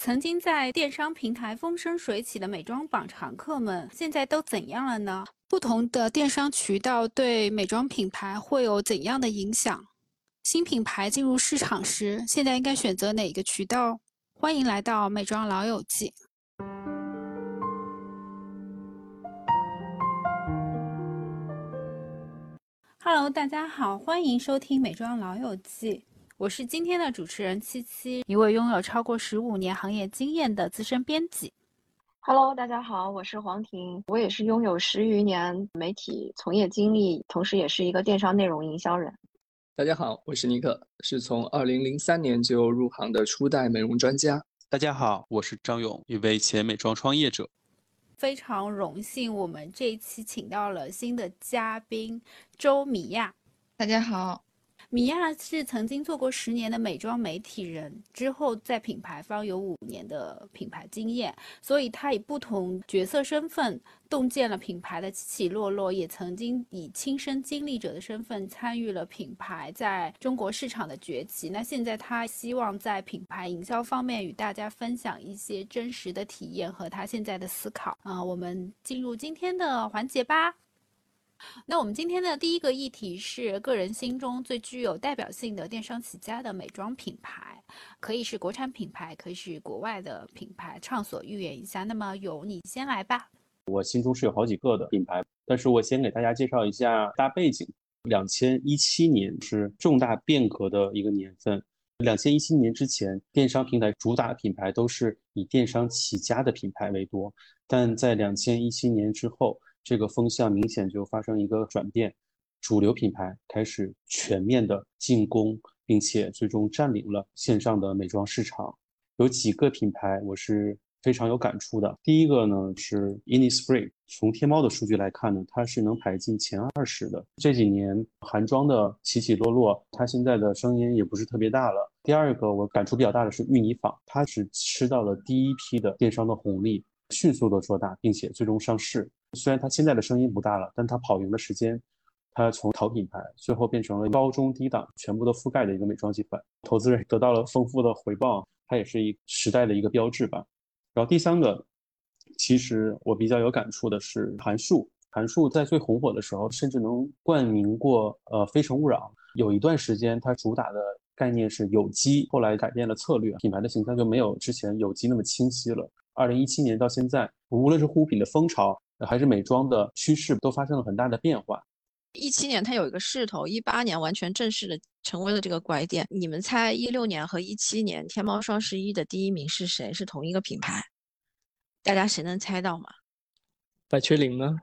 曾经在电商平台风生水起的美妆榜常客们，现在都怎样了呢？不同的电商渠道对美妆品牌会有怎样的影响？新品牌进入市场时，现在应该选择哪个渠道？欢迎来到美妆老友记。Hello，大家好，欢迎收听美妆老友记。我是今天的主持人七七，一位拥有超过十五年行业经验的资深编辑。Hello，大家好，我是黄婷，我也是拥有十余年媒体从业经历，同时也是一个电商内容营销人。大家好，我是尼克，是从二零零三年就入行的初代美容专家。大家好，我是张勇，一位前美妆创业者。非常荣幸，我们这一期请到了新的嘉宾周米娅。大家好。米娅是曾经做过十年的美妆媒体人，之后在品牌方有五年的品牌经验，所以她以不同角色身份洞见了品牌的起起落落，也曾经以亲身经历者的身份参与了品牌在中国市场的崛起。那现在她希望在品牌营销方面与大家分享一些真实的体验和她现在的思考。啊，我们进入今天的环节吧。那我们今天的第一个议题是个人心中最具有代表性的电商起家的美妆品牌，可以是国产品牌，可以是国外的品牌，畅所欲言一下。那么有你先来吧。我心中是有好几个的品牌，但是我先给大家介绍一下大背景。两千一七年是重大变革的一个年份。两千一七年之前，电商平台主打品牌都是以电商起家的品牌为多，但在两千一七年之后。这个风向明显就发生一个转变，主流品牌开始全面的进攻，并且最终占领了线上的美妆市场。有几个品牌我是非常有感触的。第一个呢是 Innisfree，从天猫的数据来看呢，它是能排进前二十的。这几年韩妆的起起落落，它现在的声音也不是特别大了。第二个我感触比较大的是御泥坊，它是吃到了第一批的电商的红利，迅速的做大，并且最终上市。虽然它现在的声音不大了，但它跑赢的时间，它从淘品牌最后变成了高中低档全部都覆盖的一个美妆集团，投资人得到了丰富的回报，它也是一时代的一个标志吧。然后第三个，其实我比较有感触的是韩束，韩束在最红火的时候，甚至能冠名过呃非诚勿扰。有一段时间它主打的概念是有机，后来改变了策略，品牌的形象就没有之前有机那么清晰了。二零一七年到现在，无论是护肤品的风潮。还是美妆的趋势都发生了很大的变化。一七年它有一个势头，一八年完全正式的成为了这个拐点。你们猜一六年和一七年天猫双十一的第一名是谁？是同一个品牌？大家谁能猜到吗？百雀羚呢？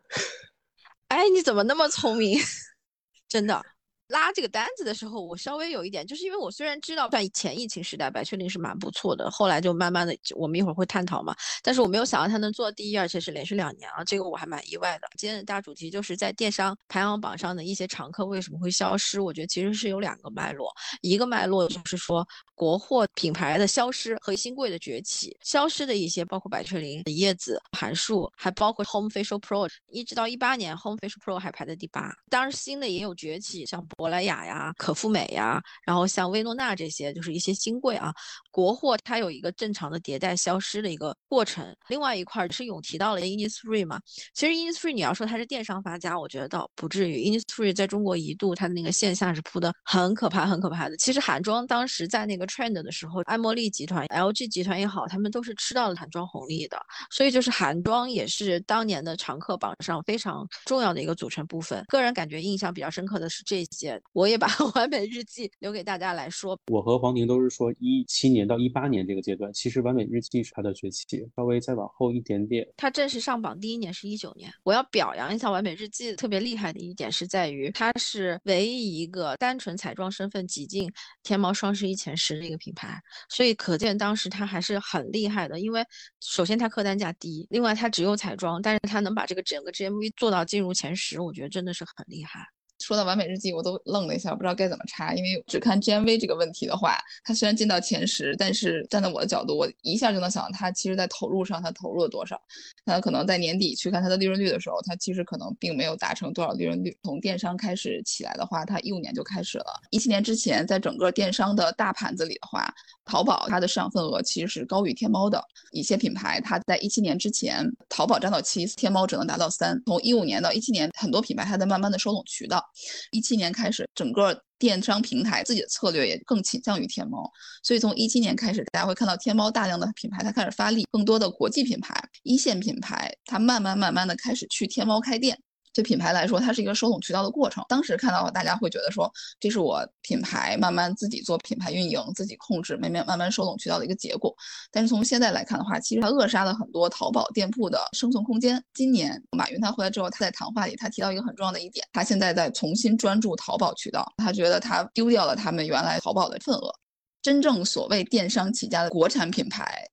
哎，你怎么那么聪明？真的。拉这个单子的时候，我稍微有一点，就是因为我虽然知道在前疫情时代，百雀羚是蛮不错的，后来就慢慢的，我们一会儿会探讨嘛。但是我没有想到它能做第一，而且是连续两年啊，这个我还蛮意外的。今天的大主题就是在电商排行榜上的一些常客为什么会消失？我觉得其实是有两个脉络，一个脉络就是说国货品牌的消失和新贵的崛起，消失的一些包括百雀羚、叶子、韩束，还包括 Home Facial Pro，一直到一八年 Home Facial Pro 还排在第八。当然新的也有崛起，像博。珀莱雅呀，可复美呀，然后像薇诺娜这些，就是一些新贵啊。国货它有一个正常的迭代消失的一个过程。另外一块是勇提到了 Innisfree 嘛，其实 Innisfree 你要说它是电商发家，我觉得倒不至于。Innisfree 在中国一度它的那个线下是铺的很可怕，很可怕的。其实韩妆当时在那个 trend 的时候，爱茉莉集团、LG 集团也好，他们都是吃到了韩妆红利的。所以就是韩妆也是当年的常客榜上非常重要的一个组成部分。个人感觉印象比较深刻的是这些。我也把 完美日记留给大家来说。我和黄婷都是说一七年到一八年这个阶段，其实完美日记是它的崛起，稍微再往后一点点。它正式上榜第一年是一九年。我要表扬一下完美日记，特别厉害的一点是在于它是唯一一个单纯彩妆身份挤进天猫双十一前十的一个品牌，所以可见当时它还是很厉害的。因为首先它客单价低，另外它只有彩妆，但是它能把这个整个 GMV 做到进入前十，我觉得真的是很厉害。说到完美日记，我都愣了一下，不知道该怎么插。因为只看 GMV 这个问题的话，它虽然进到前十，但是站在我的角度，我一下就能想到它其实在投入上它投入了多少。它可能在年底去看它的利润率的时候，它其实可能并没有达成多少利润率。从电商开始起来的话，它一五年就开始了。一七年之前，在整个电商的大盘子里的话，淘宝它的市场份额其实是高于天猫的。一些品牌它在一七年之前，淘宝占到七，天猫只能达到三。从一五年到一七年，很多品牌它在慢慢的收拢渠道。一七年开始，整个电商平台自己的策略也更倾向于天猫，所以从一七年开始，大家会看到天猫大量的品牌它开始发力，更多的国际品牌、一线品牌它慢慢慢慢的开始去天猫开店。对品牌来说，它是一个收拢渠道的过程。当时看到大家会觉得说，这是我品牌慢慢自己做品牌运营、自己控制、慢慢慢慢收拢渠道的一个结果。但是从现在来看的话，其实它扼杀了很多淘宝店铺的生存空间。今年马云他回来之后，他在谈话里他提到一个很重要的一点，他现在在重新专注淘宝渠道，他觉得他丢掉了他们原来淘宝的份额。真正所谓电商起家的国产品牌。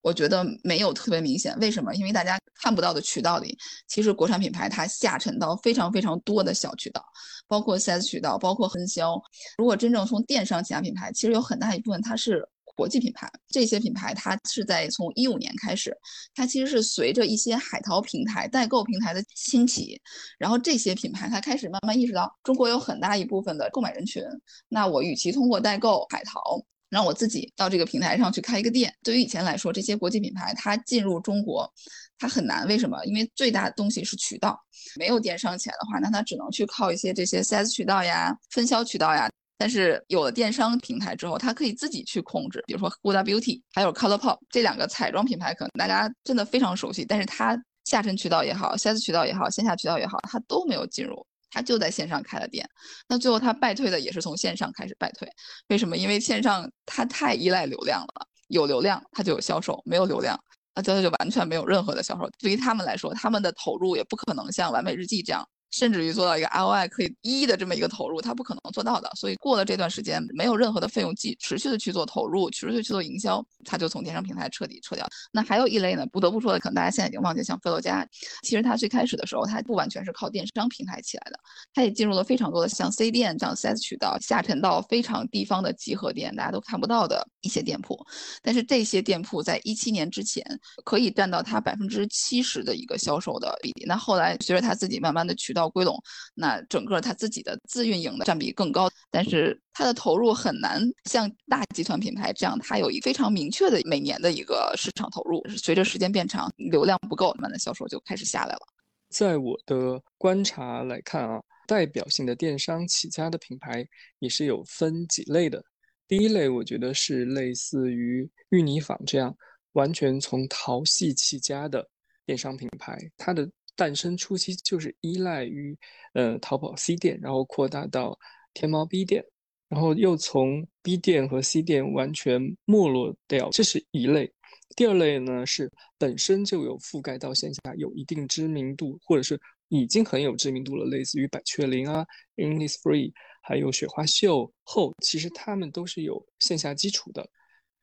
我觉得没有特别明显，为什么？因为大家看不到的渠道里，其实国产品牌它下沉到非常非常多的小渠道，包括 4S 渠道，包括分销。如果真正从电商起家品牌，其实有很大一部分它是国际品牌。这些品牌它是在从一五年开始，它其实是随着一些海淘平台、代购平台的兴起，然后这些品牌它开始慢慢意识到，中国有很大一部分的购买人群，那我与其通过代购、海淘。让我自己到这个平台上去开一个店。对于以前来说，这些国际品牌它进入中国，它很难。为什么？因为最大的东西是渠道，没有电商起来的话，那它只能去靠一些这些 4S 渠道呀、分销渠道呀。但是有了电商平台之后，它可以自己去控制。比如说 Huda Beauty，还有 ColourPop 这两个彩妆品牌，可能大家真的非常熟悉，但是它下沉渠道也好，4S 渠道也好，线下渠道也好，它都没有进入。他就在线上开了店，那最后他败退的也是从线上开始败退。为什么？因为线上他太依赖流量了，有流量他就有销售，没有流量，那他就完全没有任何的销售。对于他们来说，他们的投入也不可能像完美日记这样。甚至于做到一个 ROI 可以一的这么一个投入，它不可能做到的。所以过了这段时间，没有任何的费用继持续的去做投入，持续去做营销，它就从电商平台彻底撤掉。那还有一类呢，不得不说的，可能大家现在已经忘记，像飞乐家，其实它最开始的时候，它不完全是靠电商平台起来的，它也进入了非常多的像 C 店这样 4S 渠道，下沉到非常地方的集合店，大家都看不到的一些店铺。但是这些店铺在一七年之前，可以占到它百分之七十的一个销售的比例。那后来随着它自己慢慢的渠道。到归拢，那整个他自己的自运营的占比更高，但是他的投入很难像大集团品牌这样，它有一非常明确的每年的一个市场投入。随着时间变长，流量不够，慢慢销售就开始下来了。在我的观察来看啊，代表性的电商起家的品牌也是有分几类的。第一类，我觉得是类似于御泥坊这样完全从淘系起家的电商品牌，它的。诞生初期就是依赖于，呃，淘宝 C 店，然后扩大到天猫 B 店，然后又从 B 店和 C 店完全没落掉，这是一类。第二类呢是本身就有覆盖到线下，有一定知名度，或者是已经很有知名度了，类似于百雀羚啊、Innisfree，还有雪花秀后，其实他们都是有线下基础的。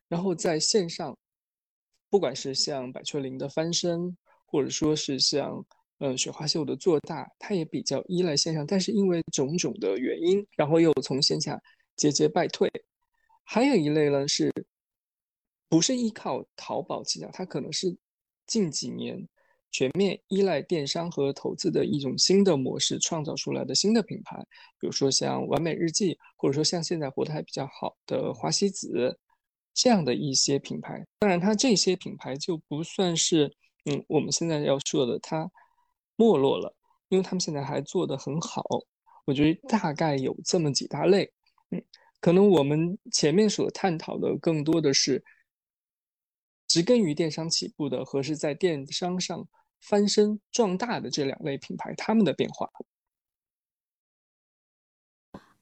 然后在线上，不管是像百雀羚的翻身，或者说是像呃，雪花秀的做大，它也比较依赖线上，但是因为种种的原因，然后又从线下节节败退。还有一类呢，是不是依靠淘宝起家？它可能是近几年全面依赖电商和投资的一种新的模式创造出来的新的品牌，比如说像完美日记，或者说像现在活得还比较好的花西子这样的一些品牌。当然，它这些品牌就不算是嗯我们现在要说的它。没落了，因为他们现在还做得很好。我觉得大概有这么几大类，嗯，可能我们前面所探讨的更多的是植根于电商起步的和是在电商上翻身壮大的这两类品牌，他们的变化。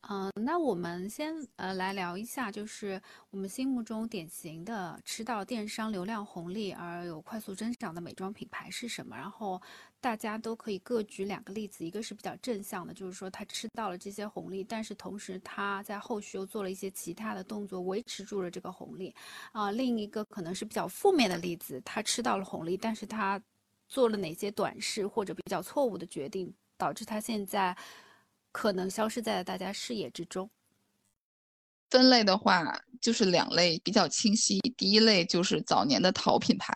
嗯，那我们先呃来聊一下，就是我们心目中典型的吃到电商流量红利而有快速增长的美妆品牌是什么？然后大家都可以各举两个例子，一个是比较正向的，就是说他吃到了这些红利，但是同时他在后续又做了一些其他的动作，维持住了这个红利。啊，另一个可能是比较负面的例子，他吃到了红利，但是他做了哪些短视或者比较错误的决定，导致他现在。可能消失在了大家视野之中？分类的话，就是两类比较清晰。第一类就是早年的淘品牌，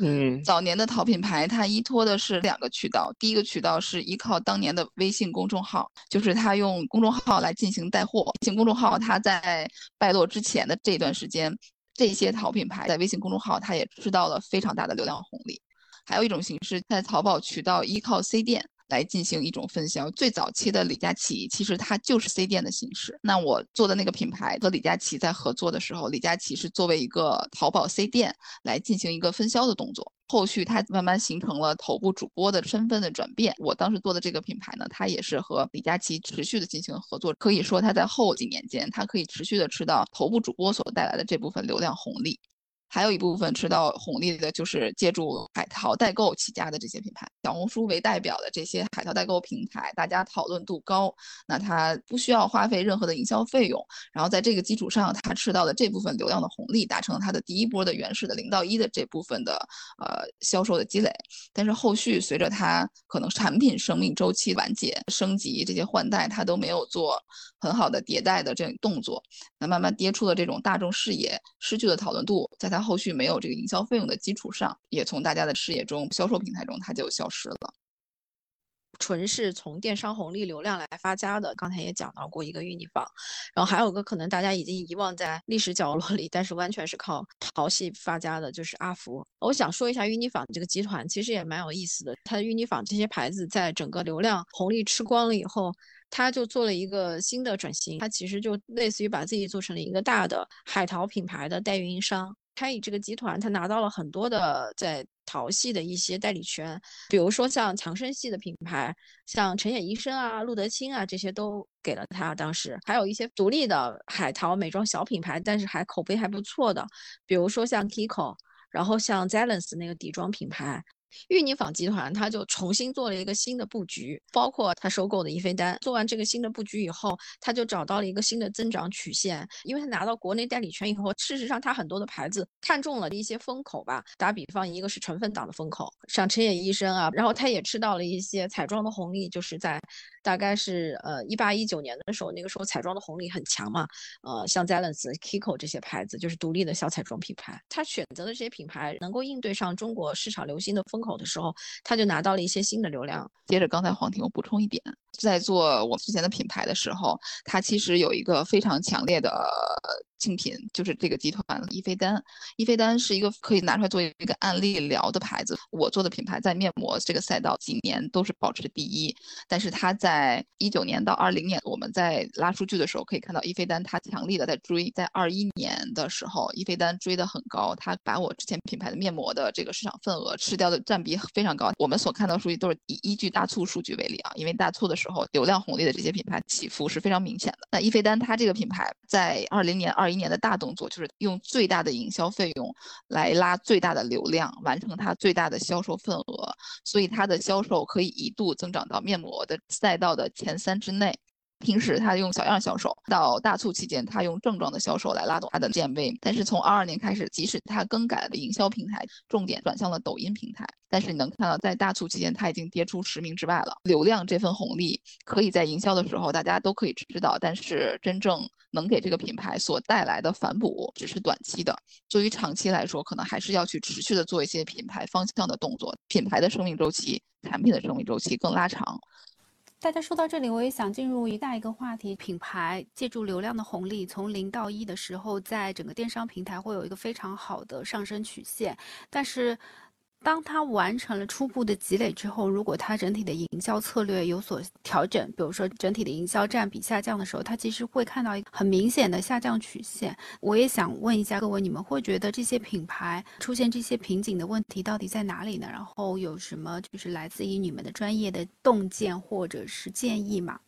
嗯，早年的淘品牌，它依托的是两个渠道。第一个渠道是依靠当年的微信公众号，就是它用公众号来进行带货。微信公众号它在败落之前的这段时间，这些淘品牌在微信公众号它也吃到了非常大的流量红利。还有一种形式，在淘宝渠道依靠 C 店。来进行一种分销。最早期的李佳琦其实它就是 C 店的形式。那我做的那个品牌和李佳琦在合作的时候，李佳琦是作为一个淘宝 C 店来进行一个分销的动作。后续它慢慢形成了头部主播的身份的转变。我当时做的这个品牌呢，它也是和李佳琦持续的进行合作。可以说它在后几年间，它可以持续的吃到头部主播所带来的这部分流量红利。还有一部分吃到红利的，就是借助海淘代购起家的这些品牌，小红书为代表的这些海淘代购平台，大家讨论度高，那它不需要花费任何的营销费用，然后在这个基础上，它吃到的这部分流量的红利，达成了它的第一波的原始的零到一的这部分的呃销售的积累。但是后续随着它可能产品生命周期完结、升级这些换代，它都没有做很好的迭代的这种动作，那慢慢跌出了这种大众视野，失去了讨论度，在它。后续没有这个营销费用的基础上，也从大家的视野中、销售平台中，它就消失了。纯是从电商红利流量来发家的，刚才也讲到过一个玉泥坊，然后还有个可能大家已经遗忘在历史角落里，但是完全是靠淘系发家的，就是阿福。我想说一下玉泥坊这个集团，其实也蛮有意思的。它的玉泥坊这些牌子，在整个流量红利吃光了以后。他就做了一个新的转型，他其实就类似于把自己做成了一个大的海淘品牌的代运营商。开以这个集团，他拿到了很多的在淘系的一些代理权，比如说像强生系的品牌，像陈野医生啊、露得清啊这些都给了他。当时还有一些独立的海淘美妆小品牌，但是还口碑还不错的，比如说像 Kiko，然后像 Zalens 那个底妆品牌。玉泥坊集团，它就重新做了一个新的布局，包括它收购的伊菲丹。做完这个新的布局以后，它就找到了一个新的增长曲线。因为它拿到国内代理权以后，事实上它很多的牌子看中了一些风口吧。打比方，一个是成分党的风口，像陈野医生啊，然后它也吃到了一些彩妆的红利，就是在大概是呃一八一九年的时候，那个时候彩妆的红利很强嘛。呃，像 Zalens、Kiko 这些牌子，就是独立的小彩妆品牌，它选择的这些品牌能够应对上中国市场流行的风。口的时候，他就拿到了一些新的流量。接着，刚才黄婷我补充一点，在做我之前的品牌的时候，它其实有一个非常强烈的。竞品就是这个集团伊菲丹，伊菲丹是一个可以拿出来做一个案例聊的牌子。我做的品牌在面膜这个赛道几年都是保持第一，但是它在一九年到二零年，我们在拉数据的时候可以看到伊菲丹它强力的在追，在二一年的时候，伊菲丹追的很高，它把我之前品牌的面膜的这个市场份额吃掉的占比非常高。我们所看到数据都是以依据大促数据为例啊，因为大促的时候流量红利的这些品牌起伏是非常明显的。那伊菲丹它这个品牌在二零年。二一年的大动作就是用最大的营销费用来拉最大的流量，完成它最大的销售份额，所以它的销售可以一度增长到面膜的赛道的前三之内。平时他用小样销售，到大促期间他用正装的销售来拉动他的 GMV。但是从二二年开始，即使他更改了营销平台，重点转向了抖音平台，但是你能看到在大促期间他已经跌出十名之外了。流量这份红利可以在营销的时候大家都可以知道，但是真正能给这个品牌所带来的反哺只是短期的。作为长期来说，可能还是要去持续的做一些品牌方向的动作，品牌的生命周期、产品的生命周期更拉长。大家说到这里，我也想进入一大一个话题：品牌借助流量的红利，从零到一的时候，在整个电商平台会有一个非常好的上升曲线，但是。当它完成了初步的积累之后，如果它整体的营销策略有所调整，比如说整体的营销占比下降的时候，它其实会看到一个很明显的下降曲线。我也想问一下各位，你们会觉得这些品牌出现这些瓶颈的问题到底在哪里呢？然后有什么就是来自于你们的专业的洞见或者是建议吗？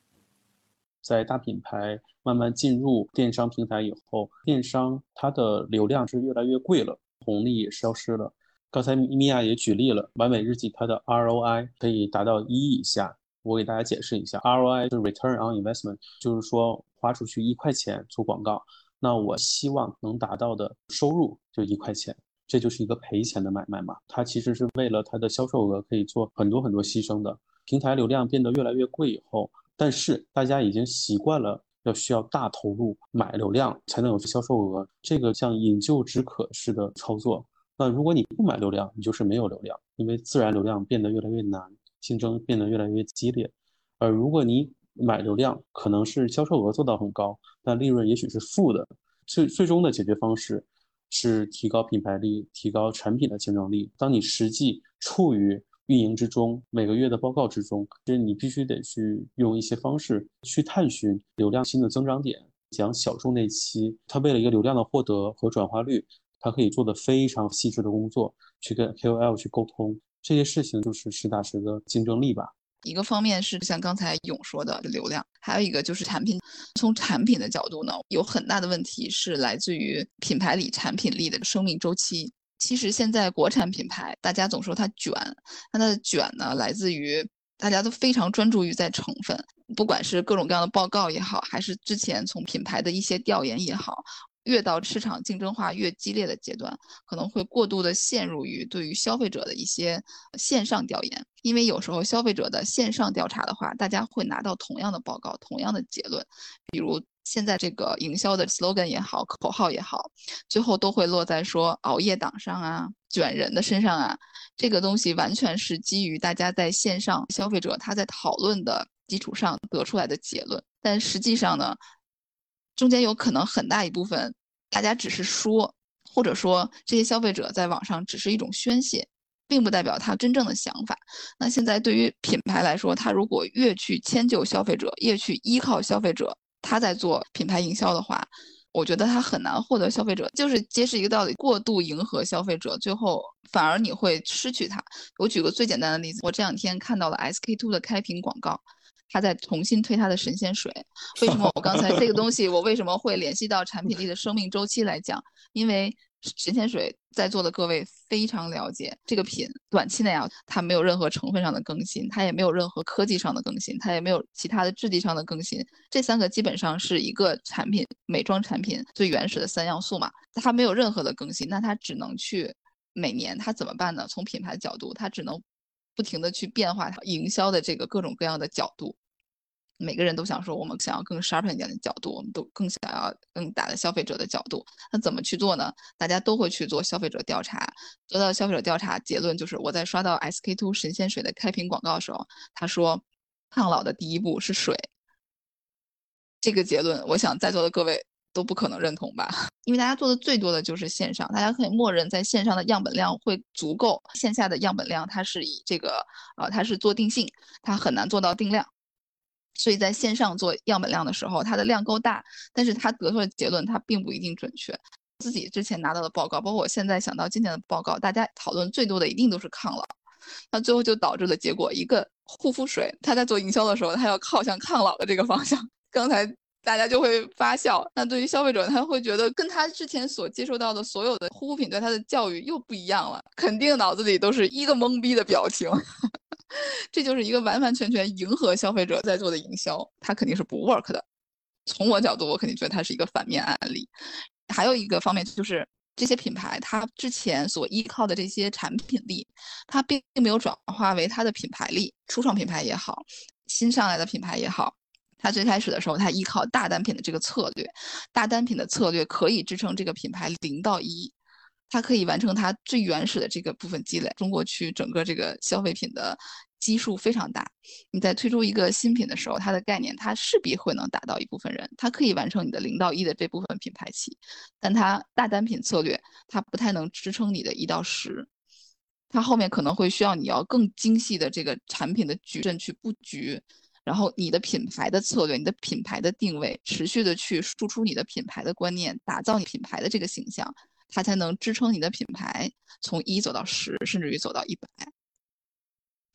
在大品牌慢慢进入电商平台以后，电商它的流量是越来越贵了，红利也消失了。刚才米娅也举例了，完美日记它的 ROI 可以达到一亿以下。我给大家解释一下，ROI 是 Return on Investment，就是说花出去一块钱做广告，那我希望能达到的收入就一块钱，这就是一个赔钱的买卖嘛。它其实是为了它的销售额可以做很多很多牺牲的。平台流量变得越来越贵以后，但是大家已经习惯了要需要大投入买流量才能有销售额，这个像饮鸩止渴式的操作。那如果你不买流量，你就是没有流量，因为自然流量变得越来越难，竞争变得越来越激烈。而如果你买流量，可能是销售额做到很高，但利润也许是负的。最最终的解决方式是提高品牌力，提高产品的竞争力。当你实际处于运营之中，每个月的报告之中，就是你必须得去用一些方式去探寻流量新的增长点。讲小众那期，他为了一个流量的获得和转化率，他可以做的非常细致的工作，去跟 KOL 去沟通这些事情，就是实打实的竞争力吧。一个方面是像刚才勇说的流量，还有一个就是产品。从产品的角度呢，有很大的问题是来自于品牌里产品力的生命周期。其实现在国产品牌，大家总说它卷，它的卷呢来自于大家都非常专注于在成分，不管是各种各样的报告也好，还是之前从品牌的一些调研也好。越到市场竞争化越激烈的阶段，可能会过度的陷入于对于消费者的一些线上调研，因为有时候消费者的线上调查的话，大家会拿到同样的报告、同样的结论。比如现在这个营销的 slogan 也好，口号也好，最后都会落在说熬夜党上啊、卷人的身上啊。这个东西完全是基于大家在线上消费者他在讨论的基础上得出来的结论，但实际上呢，中间有可能很大一部分。大家只是说，或者说这些消费者在网上只是一种宣泄，并不代表他真正的想法。那现在对于品牌来说，他如果越去迁就消费者，越去依靠消费者，他在做品牌营销的话，我觉得他很难获得消费者。就是揭示一个道理：过度迎合消费者，最后反而你会失去他。我举个最简单的例子，我这两天看到了 SK two 的开屏广告。他在重新推他的神仙水，为什么我刚才这个东西我为什么会联系到产品力的生命周期来讲？因为神仙水在座的各位非常了解这个品，短期内啊，它没有任何成分上的更新，它也没有任何科技上的更新，它也没有其他的质地上的更新。这三个基本上是一个产品美妆产品最原始的三要素嘛，它没有任何的更新，那它只能去每年它怎么办呢？从品牌角度，它只能。不停的去变化它营销的这个各种各样的角度，每个人都想说我们想要更 sharp 一点的角度，我们都更想要更大的消费者的角度。那怎么去做呢？大家都会去做消费者调查，得到消费者调查结论就是我在刷到 SK two 神仙水的开屏广告的时候，他说抗老的第一步是水。这个结论，我想在座的各位。都不可能认同吧？因为大家做的最多的就是线上，大家可以默认在线上的样本量会足够，线下的样本量它是以这个呃，它是做定性，它很难做到定量，所以在线上做样本量的时候，它的量够大，但是它得出的结论它并不一定准确。自己之前拿到的报告，包括我现在想到今年的报告，大家讨论最多的一定都是抗老，那最后就导致的结果，一个护肤水，它在做营销的时候，它要靠向抗老的这个方向。刚才。大家就会发笑。那对于消费者，他会觉得跟他之前所接受到的所有的护肤品对他的教育又不一样了，肯定脑子里都是一个懵逼的表情。这就是一个完完全全迎合消费者在做的营销，它肯定是不 work 的。从我角度，我肯定觉得它是一个反面案例。还有一个方面就是这些品牌，它之前所依靠的这些产品力，它并没有转化为它的品牌力。初创品牌也好，新上来的品牌也好。它最开始的时候，它依靠大单品的这个策略，大单品的策略可以支撑这个品牌零到一，它可以完成它最原始的这个部分积累。中国区整个这个消费品的基数非常大，你在推出一个新品的时候，它的概念它势必会能打到一部分人，它可以完成你的零到一的这部分品牌期，但它大单品策略它不太能支撑你的一到十，它后面可能会需要你要更精细的这个产品的矩阵去布局。然后你的品牌的策略，你的品牌的定位，持续的去输出你的品牌的观念，打造你品牌的这个形象，它才能支撑你的品牌从一走到十，甚至于走到一百。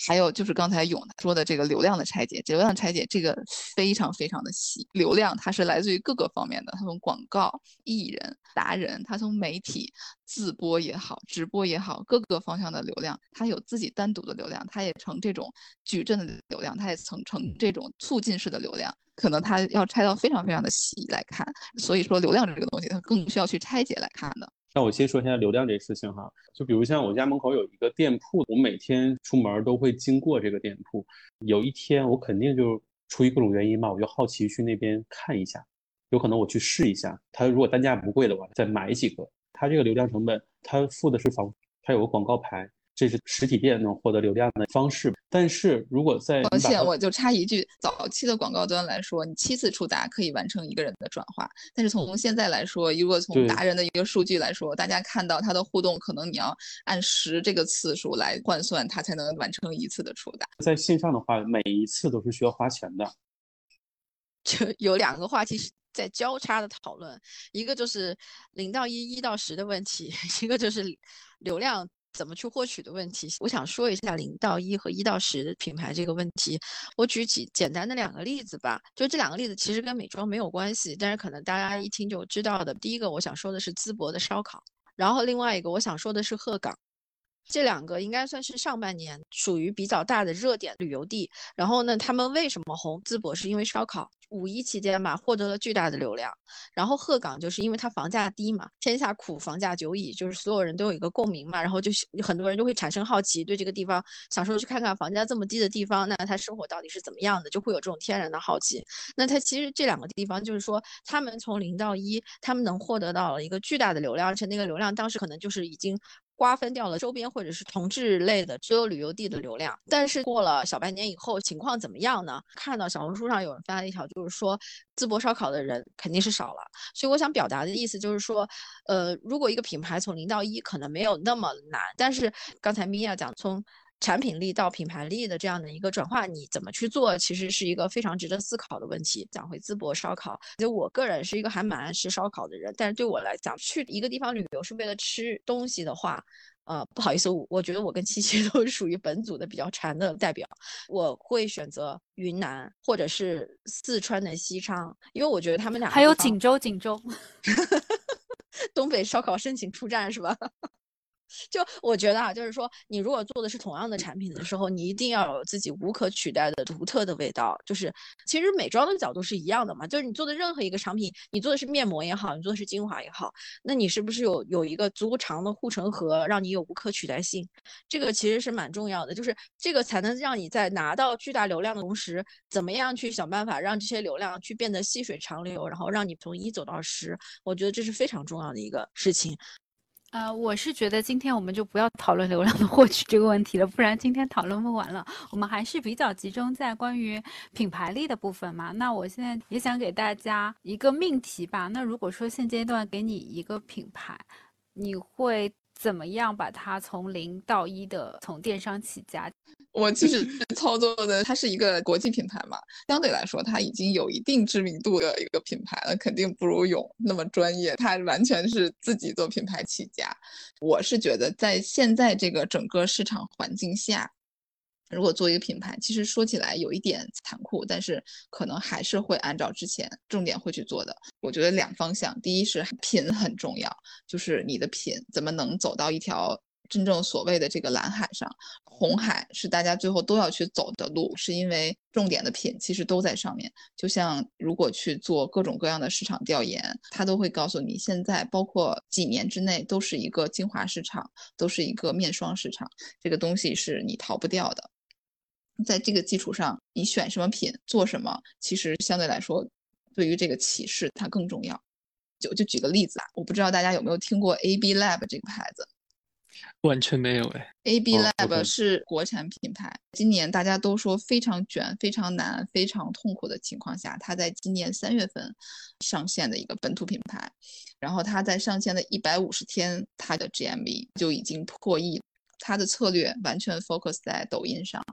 还有就是刚才勇说的这个流量的拆解，流量拆解这个非常非常的细。流量它是来自于各个方面的，它从广告、艺人、达人，它从媒体、自播也好、直播也好，各个方向的流量，它有自己单独的流量，它也成这种矩阵的流量，它也成成这种促进式的流量，可能它要拆到非常非常的细来看。所以说流量这个东西，它更需要去拆解来看的。那我先说一下流量这事情哈，就比如像我家门口有一个店铺，我每天出门都会经过这个店铺。有一天我肯定就出于各种原因嘛，我就好奇去那边看一下，有可能我去试一下。他如果单价不贵的话，再买几个。他这个流量成本，他付的是房，他有个广告牌。这是实体店能获得流量的方式，但是如果在抱歉，我就插一句，早期的广告端来说，你七次触达可以完成一个人的转化，但是从现在来说，如果从达人的一个数据来说，大家看到他的互动，可能你要按十这个次数来换算，他才能完成一次的触达。在线上的话，每一次都是需要花钱的。就有两个话题是在交叉的讨论，一个就是零到一、一到十的问题，一个就是流量。怎么去获取的问题，我想说一下零到一和一到十品牌这个问题。我举几简单的两个例子吧，就这两个例子其实跟美妆没有关系，但是可能大家一听就知道的。第一个我想说的是淄博的烧烤，然后另外一个我想说的是鹤岗。这两个应该算是上半年属于比较大的热点旅游地。然后呢，他们为什么红？淄博是因为烧烤，五一期间嘛，获得了巨大的流量。然后鹤岗就是因为它房价低嘛，天下苦房价久矣，就是所有人都有一个共鸣嘛。然后就很多人就会产生好奇，对这个地方想说去看看房价这么低的地方，那它生活到底是怎么样的，就会有这种天然的好奇。那它其实这两个地方就是说，他们从零到一，他们能获得到了一个巨大的流量，而且那个流量当时可能就是已经。瓜分掉了周边或者是同质类的所有旅游地的流量，但是过了小半年以后，情况怎么样呢？看到小红书上有人发了一条，就是说淄博烧烤的人肯定是少了。所以我想表达的意思就是说，呃，如果一个品牌从零到一可能没有那么难，但是刚才米娅讲从。产品力到品牌力的这样的一个转化，你怎么去做，其实是一个非常值得思考的问题。讲回淄博烧烤，就我个人是一个还蛮爱吃烧烤的人，但是对我来讲，去一个地方旅游是为了吃东西的话，呃，不好意思，我觉得我跟七七 都是属于本组的比较馋的代表，我会选择云南或者是四川的西昌，因为我觉得他们俩还有锦州，锦州，东北烧烤申请出战是吧？就我觉得啊，就是说，你如果做的是同样的产品的时候，你一定要有自己无可取代的独特的味道。就是其实美妆的角度是一样的嘛，就是你做的任何一个产品，你做的是面膜也好，你做的是精华也好，那你是不是有有一个足够长的护城河，让你有无可取代性？这个其实是蛮重要的，就是这个才能让你在拿到巨大流量的同时，怎么样去想办法让这些流量去变得细水长流，然后让你从一走到十。我觉得这是非常重要的一个事情。呃，我是觉得今天我们就不要讨论流量的获取这个问题了，不然今天讨论不完了。我们还是比较集中在关于品牌力的部分嘛。那我现在也想给大家一个命题吧。那如果说现阶段给你一个品牌，你会？怎么样把它从零到一的从电商起家？我其实操作的它是一个国际品牌嘛，相对来说它已经有一定知名度的一个品牌了，肯定不如勇那么专业。它完全是自己做品牌起家。我是觉得在现在这个整个市场环境下。如果做一个品牌，其实说起来有一点残酷，但是可能还是会按照之前重点会去做的。我觉得两方向，第一是品很重要，就是你的品怎么能走到一条真正所谓的这个蓝海上，红海是大家最后都要去走的路，是因为重点的品其实都在上面。就像如果去做各种各样的市场调研，他都会告诉你，现在包括几年之内都是一个精华市场，都是一个面霜市场，这个东西是你逃不掉的。在这个基础上，你选什么品做什么，其实相对来说，对于这个启示它更重要。就就举个例子啊，我不知道大家有没有听过 AB Lab 这个牌子，完全没有哎。AB Lab 是国产品牌，今年大家都说非常卷、非常难、非常痛苦的情况下，它在今年三月份上线的一个本土品牌，然后它在上线的一百五十天，它的 GMV 就已经破亿。它的策略完全 focus 在抖音上，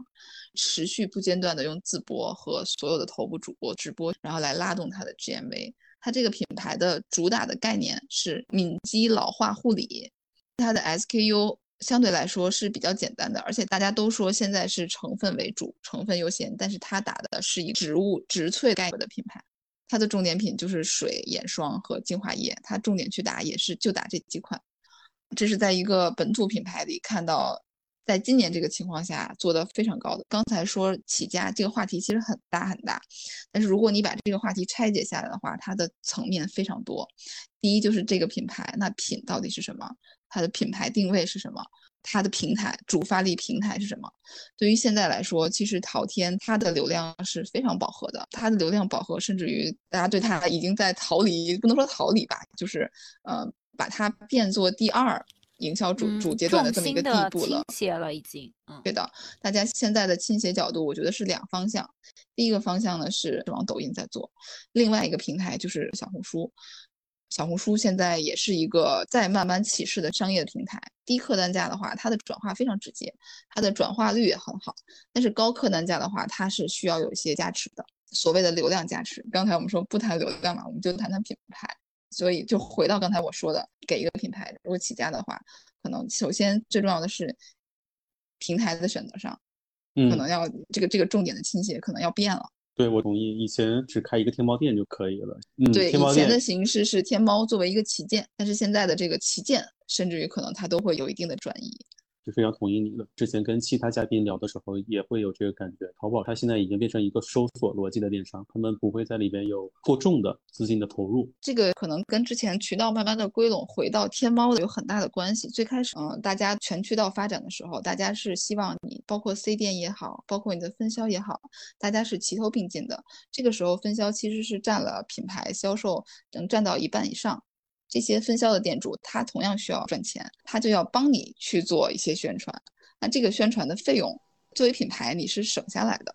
持续不间断的用自播和所有的头部主播直播，然后来拉动它的 GMV。它这个品牌的主打的概念是敏肌老化护理，它的 SKU 相对来说是比较简单的，而且大家都说现在是成分为主，成分优先，但是它打的是一植物植萃概念的品牌，它的重点品就是水、眼霜和精华液，它重点去打也是就打这几款。这是在一个本土品牌里看到，在今年这个情况下做的非常高的。刚才说起家这个话题其实很大很大，但是如果你把这个话题拆解下来的话，它的层面非常多。第一就是这个品牌，那品到底是什么？它的品牌定位是什么？它的平台主发力平台是什么？对于现在来说，其实淘天它的流量是非常饱和的，它的流量饱和，甚至于大家对它已经在逃离，不能说逃离吧，就是呃，把它变作第二营销主主阶段的这么一个地步了。倾斜了，已经。嗯，对的，大家现在的倾斜角度，我觉得是两方向。第一个方向呢是往抖音在做，另外一个平台就是小红书。小红书现在也是一个在慢慢起势的商业平台。低客单价的话，它的转化非常直接，它的转化率也很好。但是高客单价的话，它是需要有一些加持的，所谓的流量加持。刚才我们说不谈流量嘛，我们就谈谈品牌。所以就回到刚才我说的，给一个品牌如果起家的话，可能首先最重要的是平台的选择上，可能要这个这个重点的倾斜可能要变了。对，我同意。以前只开一个天猫店就可以了。嗯，对，以前的形式是天猫作为一个旗舰，但是现在的这个旗舰，甚至于可能它都会有一定的转移。就非常同意你的。之前跟其他嘉宾聊的时候，也会有这个感觉。淘宝它现在已经变成一个搜索逻辑的电商，他们不会在里边有过重的资金的投入。这个可能跟之前渠道慢慢的归拢回到天猫的有很大的关系。最开始，嗯，大家全渠道发展的时候，大家是希望你包括 C 店也好，包括你的分销也好，大家是齐头并进的。这个时候，分销其实是占了品牌销售能占到一半以上。这些分销的店主，他同样需要赚钱，他就要帮你去做一些宣传。那这个宣传的费用，作为品牌你是省下来的。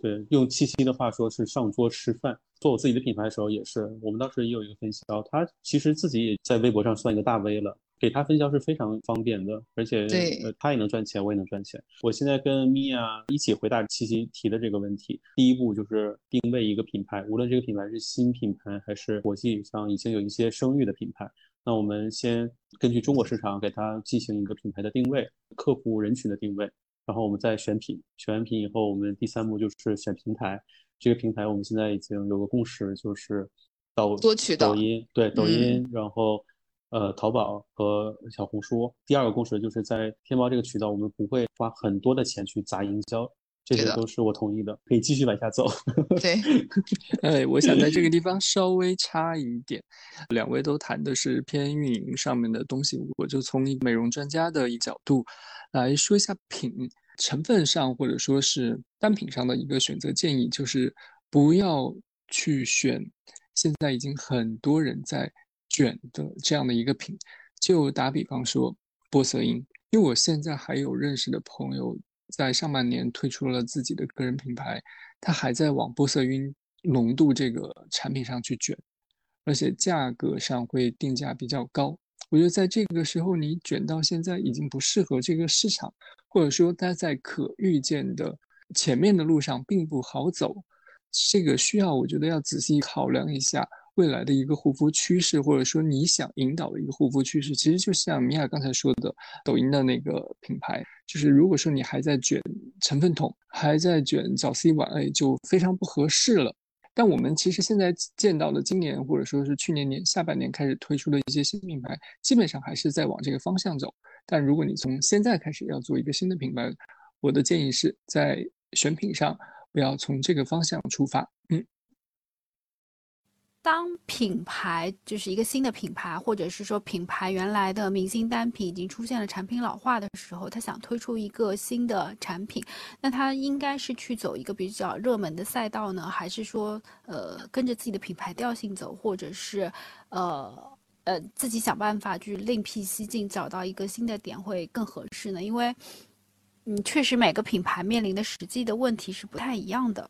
对，用七七的话说是上桌吃饭。做我自己的品牌的时候也是，我们当时也有一个分销，他其实自己也在微博上算一个大 V 了。给他分销是非常方便的，而且呃他也能赚钱，我也能赚钱。我现在跟米娅一起回答七七提的这个问题。第一步就是定位一个品牌，无论这个品牌是新品牌还是国际上已经有一些声誉的品牌，那我们先根据中国市场给它进行一个品牌的定位、客户人群的定位，然后我们再选品。选完品以后，我们第三步就是选平台。这个平台我们现在已经有个共识，就是抖多渠道，抖音对抖音，然后。呃，淘宝和小红书，第二个共识就是在天猫这个渠道，我们不会花很多的钱去砸营销，这些都是我同意的，可以继续往下走。对，哎，我想在这个地方稍微插一点，两位都谈的是偏运营上面的东西，我就从一个美容专家的一角度来说一下品成分上或者说是单品上的一个选择建议，就是不要去选现在已经很多人在。卷的这样的一个品，就打比方说玻色因，因为我现在还有认识的朋友在上半年推出了自己的个人品牌，他还在往玻色因浓度这个产品上去卷，而且价格上会定价比较高。我觉得在这个时候你卷到现在已经不适合这个市场，或者说它在可预见的前面的路上并不好走，这个需要我觉得要仔细考量一下。未来的一个护肤趋势，或者说你想引导的一个护肤趋势，其实就像米娅刚才说的，抖音的那个品牌，就是如果说你还在卷成分桶，还在卷早 C 晚 A，就非常不合适了。但我们其实现在见到的今年或者说是去年年下半年开始推出的一些新品牌，基本上还是在往这个方向走。但如果你从现在开始要做一个新的品牌，我的建议是在选品上不要从这个方向出发，嗯。当品牌就是一个新的品牌，或者是说品牌原来的明星单品已经出现了产品老化的时候，他想推出一个新的产品，那他应该是去走一个比较热门的赛道呢，还是说呃跟着自己的品牌调性走，或者是呃呃自己想办法去另辟蹊径，找到一个新的点会更合适呢？因为嗯，确实每个品牌面临的实际的问题是不太一样的。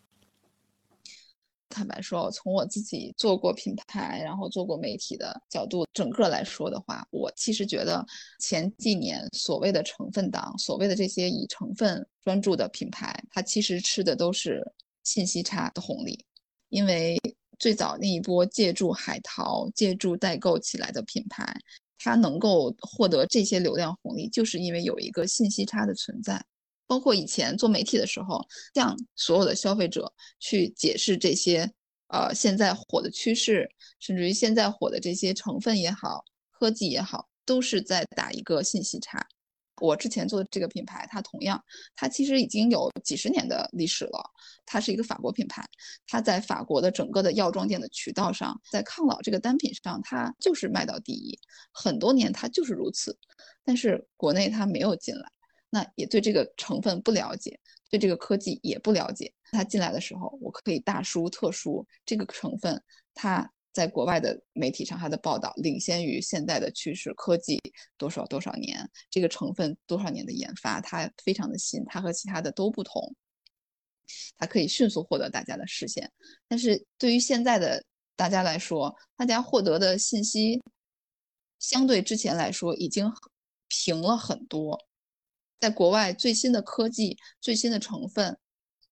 坦白说，从我自己做过品牌，然后做过媒体的角度，整个来说的话，我其实觉得前几年所谓的成分党，所谓的这些以成分专注的品牌，它其实吃的都是信息差的红利。因为最早那一波借助海淘、借助代购起来的品牌，它能够获得这些流量红利，就是因为有一个信息差的存在。包括以前做媒体的时候，向所有的消费者去解释这些，呃，现在火的趋势，甚至于现在火的这些成分也好，科技也好，都是在打一个信息差。我之前做的这个品牌，它同样，它其实已经有几十年的历史了。它是一个法国品牌，它在法国的整个的药妆店的渠道上，在抗老这个单品上，它就是卖到第一，很多年它就是如此。但是国内它没有进来，那也对这个成分不了解，对这个科技也不了解。他进来的时候，我可以大书特书这个成分，它。在国外的媒体上，它的报道领先于现在的趋势，科技多少多少年，这个成分多少年的研发，它非常的新，它和其他的都不同，它可以迅速获得大家的视线。但是对于现在的大家来说，大家获得的信息相对之前来说已经平了很多，在国外最新的科技、最新的成分。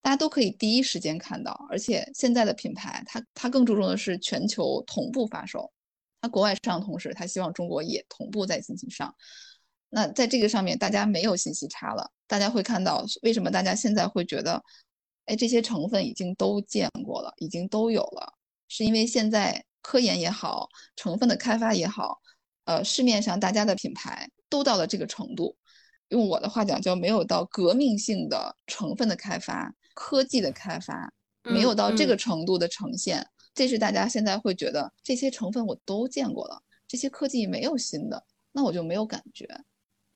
大家都可以第一时间看到，而且现在的品牌，它它更注重的是全球同步发售，它国外上同时，它希望中国也同步在进行上。那在这个上面，大家没有信息差了。大家会看到，为什么大家现在会觉得，哎，这些成分已经都见过了，已经都有了，是因为现在科研也好，成分的开发也好，呃，市面上大家的品牌都到了这个程度。用我的话讲，叫没有到革命性的成分的开发。科技的开发没有到这个程度的呈现，这是大家现在会觉得这些成分我都见过了，这些科技没有新的，那我就没有感觉。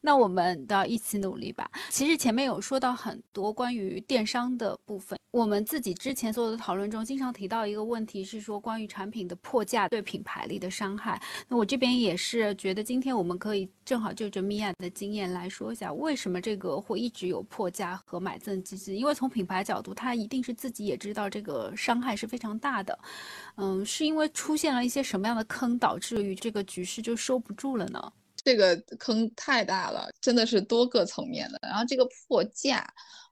那我们都要一起努力吧。其实前面有说到很多关于电商的部分，我们自己之前所有的讨论中经常提到一个问题，是说关于产品的破价对品牌力的伤害。那我这边也是觉得，今天我们可以正好就着米娅的经验来说一下，为什么这个会一直有破价和买赠机制？因为从品牌角度，它一定是自己也知道这个伤害是非常大的。嗯，是因为出现了一些什么样的坑，导致于这个局势就收不住了呢？这个坑太大了，真的是多个层面的。然后这个破价，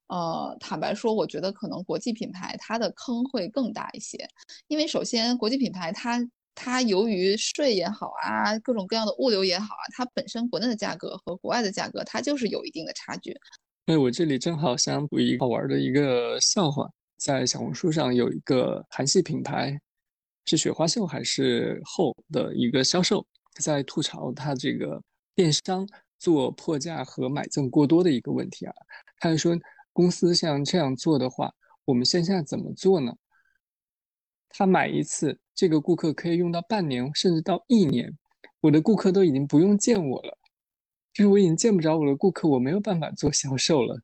呃，坦白说，我觉得可能国际品牌它的坑会更大一些，因为首先国际品牌它它由于税也好啊，各种各样的物流也好啊，它本身国内的价格和国外的价格它就是有一定的差距。哎，我这里正好想补一个好玩的一个笑话，在小红书上有一个韩系品牌，是雪花秀还是后的一个销售。在吐槽他这个电商做破价和买赠过多的一个问题啊，他就说公司像这样做的话，我们线下怎么做呢？他买一次，这个顾客可以用到半年，甚至到一年，我的顾客都已经不用见我了，就是我已经见不着我的顾客，我没有办法做销售了，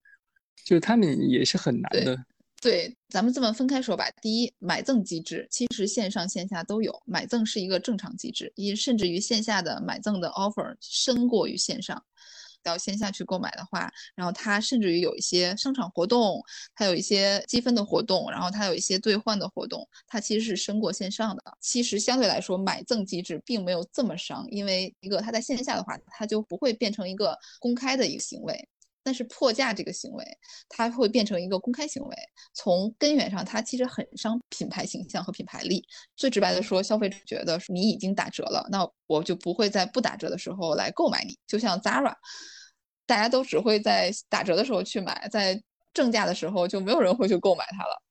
就是他们也是很难的。对，咱们这么分开说吧。第一，买赠机制其实线上线下都有，买赠是一个正常机制，也甚至于线下的买赠的 offer 深过于线上。到线下去购买的话，然后它甚至于有一些商场活动，它有一些积分的活动，然后它有一些兑换的活动，它其实是深过线上的。其实相对来说，买赠机制并没有这么伤，因为一个它在线下的话，它就不会变成一个公开的一个行为。但是破价这个行为，它会变成一个公开行为，从根源上，它其实很伤品牌形象和品牌力。最直白的说，消费者觉得你已经打折了，那我就不会在不打折的时候来购买你。就像 Zara，大家都只会在打折的时候去买，在正价的时候就没有人会去购买它了。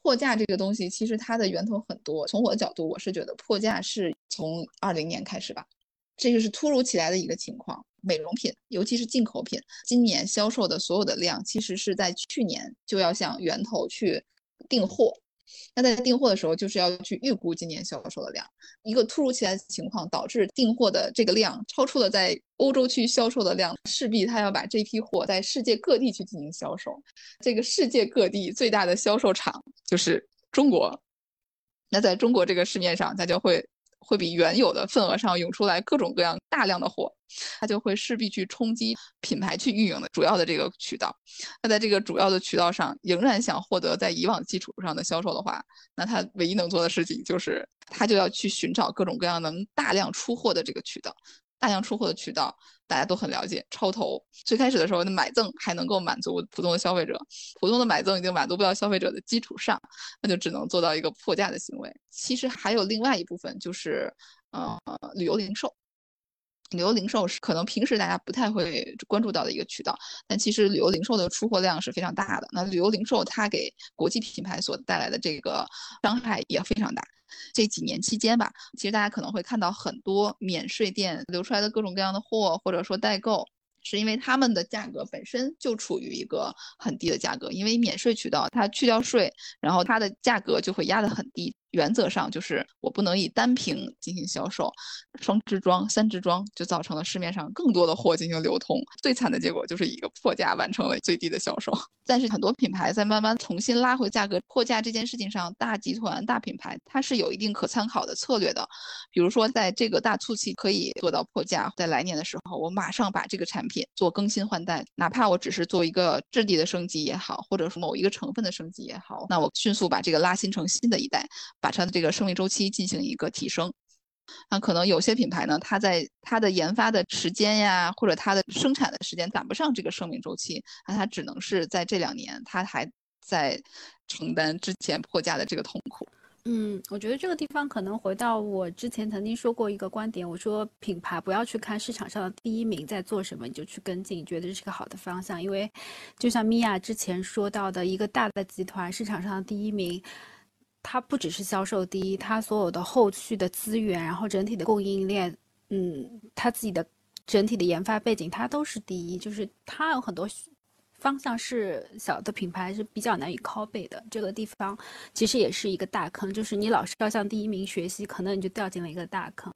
破价这个东西，其实它的源头很多。从我的角度，我是觉得破价是从二零年开始吧。这个是突如其来的一个情况，美容品，尤其是进口品，今年销售的所有的量，其实是在去年就要向源头去订货。那在订货的时候，就是要去预估今年销售的量。一个突如其来的情况，导致订货的这个量超出了在欧洲区销售的量，势必他要把这批货在世界各地去进行销售。这个世界各地最大的销售场就是中国。那在中国这个市面上，它就会。会比原有的份额上涌出来各种各样大量的货，它就会势必去冲击品牌去运营的主要的这个渠道。那在这个主要的渠道上，仍然想获得在以往基础上的销售的话，那他唯一能做的事情就是，他就要去寻找各种各样能大量出货的这个渠道。大量出货的渠道大家都很了解，超投。最开始的时候，那买赠还能够满足普通的消费者，普通的买赠已经满足不了消费者的基础上，那就只能做到一个破价的行为。其实还有另外一部分，就是呃旅游零售。旅游零售是可能平时大家不太会关注到的一个渠道，但其实旅游零售的出货量是非常大的。那旅游零售它给国际品牌所带来的这个伤害也非常大。这几年期间吧，其实大家可能会看到很多免税店流出来的各种各样的货，或者说代购，是因为他们的价格本身就处于一个很低的价格，因为免税渠道它去掉税，然后它的价格就会压得很低。原则上就是我不能以单瓶进行销售，双支装、三支装就造成了市面上更多的货进行流通，最惨的结果就是一个破价完成了最低的销售。但是很多品牌在慢慢重新拉回价格，破价这件事情上，大集团、大品牌它是有一定可参考的策略的。比如说，在这个大促期可以做到破价，在来年的时候，我马上把这个产品做更新换代，哪怕我只是做一个质地的升级也好，或者是某一个成分的升级也好，那我迅速把这个拉新成新的一代。把它的这个生命周期进行一个提升，那可能有些品牌呢，它在它的研发的时间呀，或者它的生产的时间赶不上这个生命周期，那它只能是在这两年，它还在承担之前破价的这个痛苦。嗯，我觉得这个地方可能回到我之前曾经说过一个观点，我说品牌不要去看市场上的第一名在做什么，你就去跟进，觉得这是个好的方向，因为就像米娅之前说到的，一个大的集团市场上的第一名。它不只是销售第一，它所有的后续的资源，然后整体的供应链，嗯，它自己的整体的研发背景，它都是第一。就是它有很多方向是小的品牌是比较难以 copy 的。这个地方其实也是一个大坑，就是你老是要向第一名学习，可能你就掉进了一个大坑。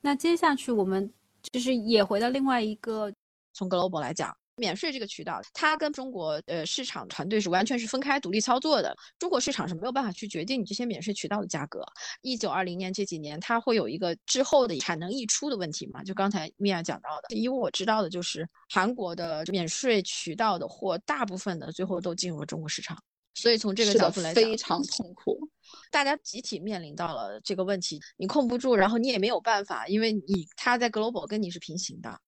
那接下去我们就是也回到另外一个，从 global 来讲。免税这个渠道，它跟中国呃市场团队是完全是分开独立操作的。中国市场是没有办法去决定你这些免税渠道的价格。一九二零年这几年，它会有一个滞后的产能溢出的问题嘛？就刚才米娅讲到的，因为我知道的就是韩国的免税渠道的货，大部分的最后都进入了中国市场。所以从这个角度来讲，非常痛苦，大家集体面临到了这个问题，你控不住，然后你也没有办法，因为你它在 global 跟你是平行的。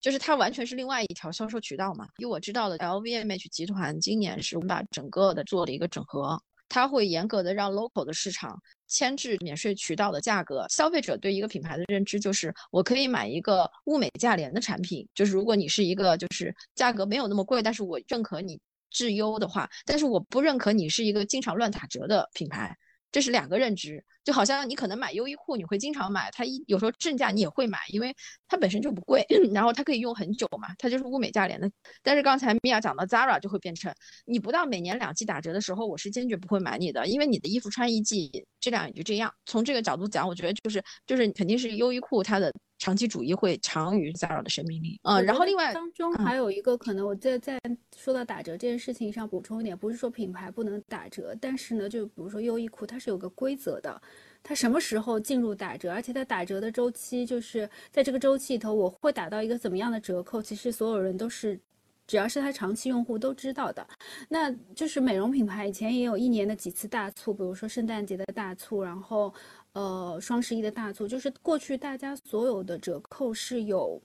就是它完全是另外一条销售渠道嘛。以我知道的，LVMH 集团今年是我们把整个的做了一个整合，它会严格的让 local 的市场牵制免税渠道的价格。消费者对一个品牌的认知就是，我可以买一个物美价廉的产品。就是如果你是一个就是价格没有那么贵，但是我认可你质优的话，但是我不认可你是一个经常乱打折的品牌。这是两个认知，就好像你可能买优衣库，你会经常买它，一有时候正价你也会买，因为它本身就不贵，然后它可以用很久嘛，它就是物美价廉的。但是刚才米娅讲到 Zara 就会变成，你不到每年两季打折的时候，我是坚决不会买你的，因为你的衣服穿一季质量也就这样。从这个角度讲，我觉得就是就是肯定是优衣库它的。长期主义会长于 Zara 的生命力。嗯，然后另外当中还有一个可能，我在在说到打折这件事情上补充一点，不是说品牌不能打折，但是呢，就比如说优衣库，它是有个规则的，它什么时候进入打折，而且它打折的周期就是在这个周期里头，我会打到一个怎么样的折扣，其实所有人都是，只要是它长期用户都知道的。那就是美容品牌以前也有一年的几次大促，比如说圣诞节的大促，然后。呃，双十一的大促就是过去大家所有的折扣是有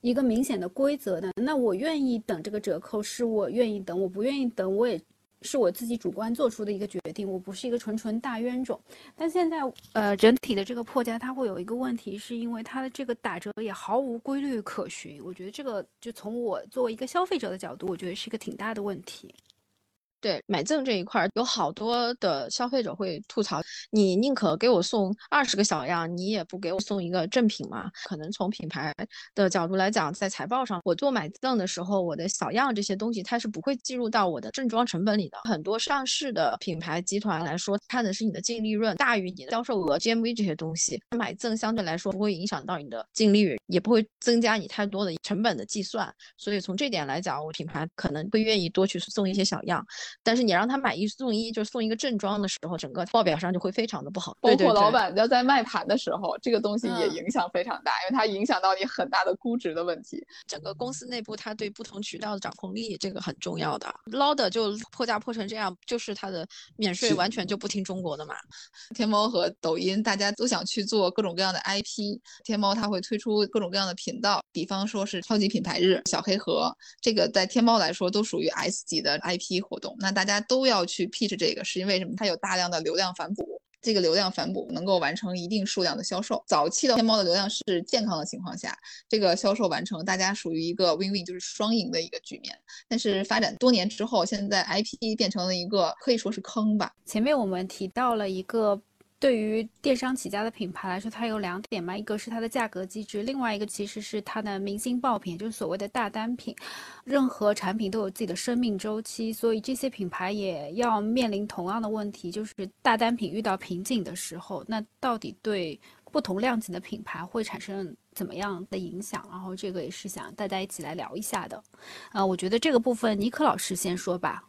一个明显的规则的。那我愿意等这个折扣，是我愿意等；我不愿意等，我也是我自己主观做出的一个决定。我不是一个纯纯大冤种。但现在，呃，整体的这个破价它会有一个问题，是因为它的这个打折也毫无规律可循。我觉得这个就从我作为一个消费者的角度，我觉得是一个挺大的问题。对买赠这一块，有好多的消费者会吐槽，你宁可给我送二十个小样，你也不给我送一个正品嘛？可能从品牌的角度来讲，在财报上，我做买赠的时候，我的小样这些东西，它是不会计入到我的正装成本里的。很多上市的品牌集团来说，看的是你的净利润大于你的销售额、GMV 这些东西。买赠相对来说不会影响到你的净利润，也不会增加你太多的成本的计算。所以从这点来讲，我品牌可能会愿意多去送一些小样。但是你让他买一送一，就送一个正装的时候，整个报表上就会非常的不好。包括老板要在卖盘的时候，这个东西也影响非常大，因为它影响到你很大的估值的问题。整个公司内部，它对不同渠道的掌控力，这个很重要的。捞的就破价破成这样，就是它的免税完全就不听中国的嘛。天猫和抖音，大家都想去做各种各样的 IP。天猫它会推出各种各样的频道，比方说是超级品牌日、小黑盒，这个在天猫来说都属于 S 级的 IP 活动。那大家都要去 pitch 这个，是因为什么？它有大量的流量反哺，这个流量反哺能够完成一定数量的销售。早期的天猫的流量是健康的情况下，这个销售完成，大家属于一个 win win，就是双赢的一个局面。但是发展多年之后，现在 IP 变成了一个可以说是坑吧。前面我们提到了一个。对于电商起家的品牌来说，它有两点嘛，一个是它的价格机制，另外一个其实是它的明星爆品，就是所谓的大单品。任何产品都有自己的生命周期，所以这些品牌也要面临同样的问题，就是大单品遇到瓶颈的时候，那到底对不同量级的品牌会产生怎么样的影响？然后这个也是想大家一起来聊一下的。呃，我觉得这个部分尼克老师先说吧。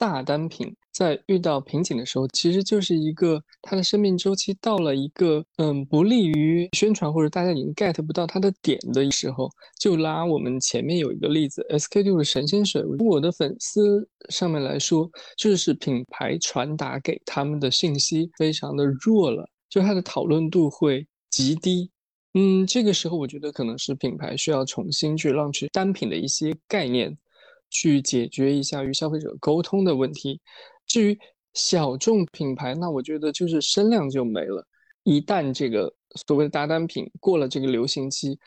大单品在遇到瓶颈的时候，其实就是一个它的生命周期到了一个嗯不利于宣传或者大家已经 get 不到它的点的时候，就拉我们前面有一个例子，SK-II 的神仙水，我的粉丝上面来说，就是品牌传达给他们的信息非常的弱了，就它的讨论度会极低。嗯，这个时候我觉得可能是品牌需要重新去浪去单品的一些概念。去解决一下与消费者沟通的问题。至于小众品牌，那我觉得就是声量就没了。一旦这个所谓的大单品过了这个流行期，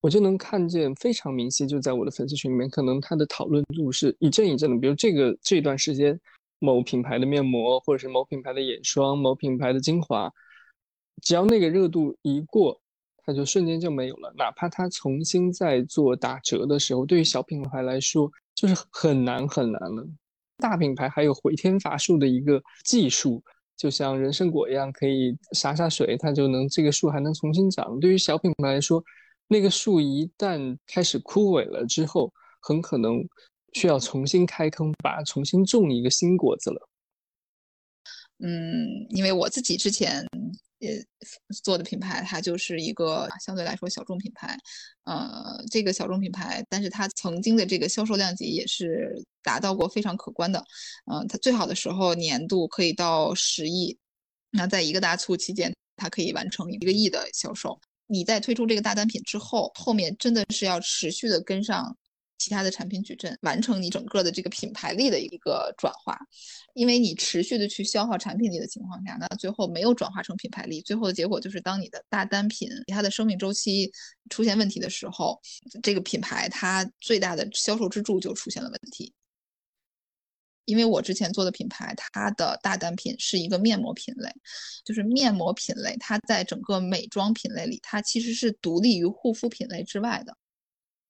我就能看见非常明晰，就在我的粉丝群里面，可能它的讨论度是一阵一阵的。比如这个这段时间，某品牌的面膜，或者是某品牌的眼霜，某品牌的精华，只要那个热度一过。它就瞬间就没有了，哪怕它重新在做打折的时候，对于小品牌来说就是很难很难了。大品牌还有回天乏术的一个技术，就像人参果一样，可以洒洒水，它就能这个树还能重新长。对于小品牌来说，那个树一旦开始枯萎了之后，很可能需要重新开坑，把重新种一个新果子了。嗯，因为我自己之前。也，做的品牌它就是一个相对来说小众品牌，呃，这个小众品牌，但是它曾经的这个销售量级也是达到过非常可观的，嗯，它最好的时候年度可以到十亿，那在一个大促期间，它可以完成一个亿的销售。你在推出这个大单品之后，后面真的是要持续的跟上。其他的产品矩阵，完成你整个的这个品牌力的一个转化，因为你持续的去消耗产品力的情况下，那最后没有转化成品牌力，最后的结果就是当你的大单品它的生命周期出现问题的时候，这个品牌它最大的销售支柱就出现了问题。因为我之前做的品牌，它的大单品是一个面膜品类，就是面膜品类，它在整个美妆品类里，它其实是独立于护肤品类之外的。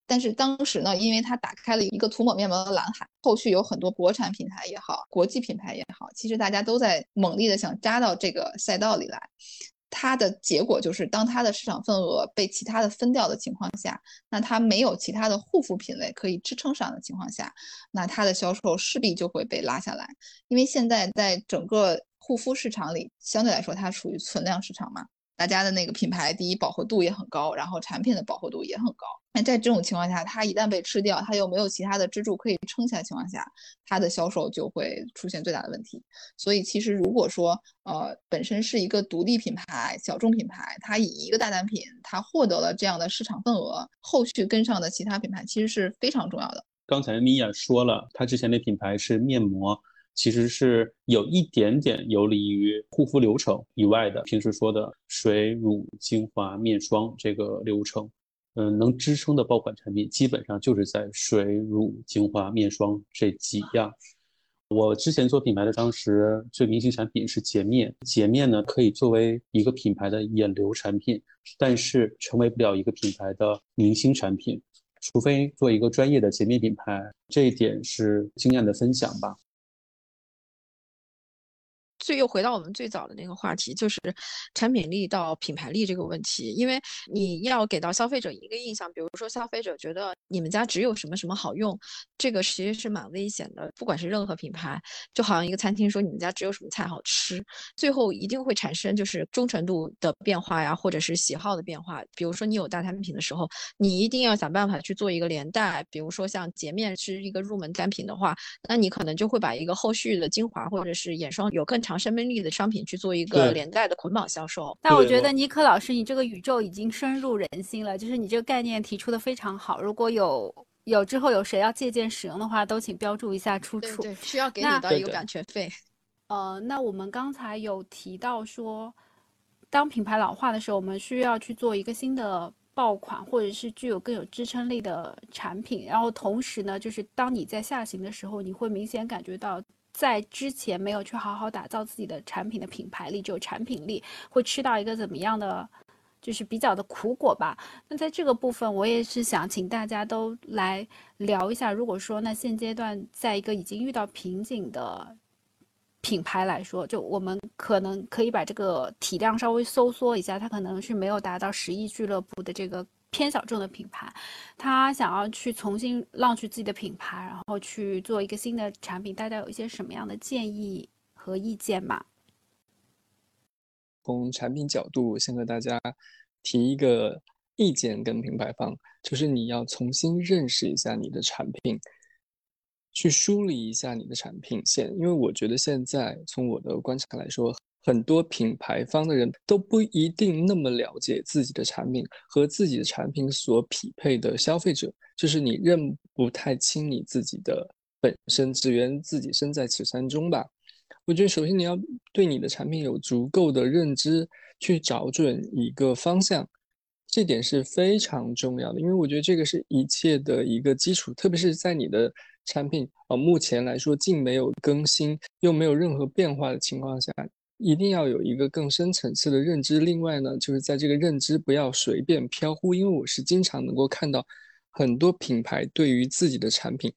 但是当时呢，因为它打开了一个涂抹面膜的蓝海，后续有很多国产品牌也好，国际品牌也好，其实大家都在猛力的想扎到这个赛道里来。它的结果就是，当它的市场份额被其他的分掉的情况下，那它没有其他的护肤品类可以支撑上的情况下，那它的销售势必就会被拉下来。因为现在在整个护肤市场里，相对来说它属于存量市场嘛。大家的那个品牌，第一饱和度也很高，然后产品的饱和度也很高。那在这种情况下，它一旦被吃掉，它又没有其他的支柱可以撑起来的情况下，它的销售就会出现最大的问题。所以，其实如果说呃本身是一个独立品牌、小众品牌，它以一个大单品，它获得了这样的市场份额，后续跟上的其他品牌其实是非常重要的。刚才米娅说了，她之前的品牌是面膜。其实是有一点点游离于护肤流程以外的，平时说的水、乳、精华、面霜这个流程，嗯，能支撑的爆款产品基本上就是在水、乳、精华、面霜这几样。我之前做品牌的当时最明星产品是洁面，洁面呢可以作为一个品牌的引流产品，但是成为不了一个品牌的明星产品，除非做一个专业的洁面品牌。这一点是经验的分享吧。最又回到我们最早的那个话题，就是产品力到品牌力这个问题。因为你要给到消费者一个印象，比如说消费者觉得你们家只有什么什么好用，这个其实是蛮危险的。不管是任何品牌，就好像一个餐厅说你们家只有什么菜好吃，最后一定会产生就是忠诚度的变化呀，或者是喜好的变化。比如说你有大单品的时候，你一定要想办法去做一个连带。比如说像洁面是一个入门单品的话，那你可能就会把一个后续的精华或者是眼霜有更长。生命力的商品去做一个连带的捆绑销售。但我觉得尼克老师，你这个宇宙已经深入人心了，就是你这个概念提出的非常好。如果有有之后有谁要借鉴使用的话，都请标注一下出处。对，需要给你的一个版权费。呃，那我们刚才有提到说，当品牌老化的时候，我们需要去做一个新的爆款，或者是具有更有支撑力的产品。然后同时呢，就是当你在下行的时候，你会明显感觉到。在之前没有去好好打造自己的产品的品牌力，只有产品力，会吃到一个怎么样的，就是比较的苦果吧。那在这个部分，我也是想请大家都来聊一下。如果说那现阶段在一个已经遇到瓶颈的品牌来说，就我们可能可以把这个体量稍微收缩一下，它可能是没有达到十亿俱乐部的这个。偏小众的品牌，他想要去重新 launch 自己的品牌，然后去做一个新的产品，大家有一些什么样的建议和意见吗？从产品角度，先和大家提一个意见跟品牌方，就是你要重新认识一下你的产品，去梳理一下你的产品线，因为我觉得现在从我的观察来说。很多品牌方的人都不一定那么了解自己的产品和自己的产品所匹配的消费者，就是你认不太清你自己的本身，只缘自己身在此山中吧。我觉得首先你要对你的产品有足够的认知，去找准一个方向，这点是非常重要的，因为我觉得这个是一切的一个基础，特别是在你的产品啊目前来说既没有更新又没有任何变化的情况下。一定要有一个更深层次的认知。另外呢，就是在这个认知不要随便飘忽，因为我是经常能够看到很多品牌对于自己的产品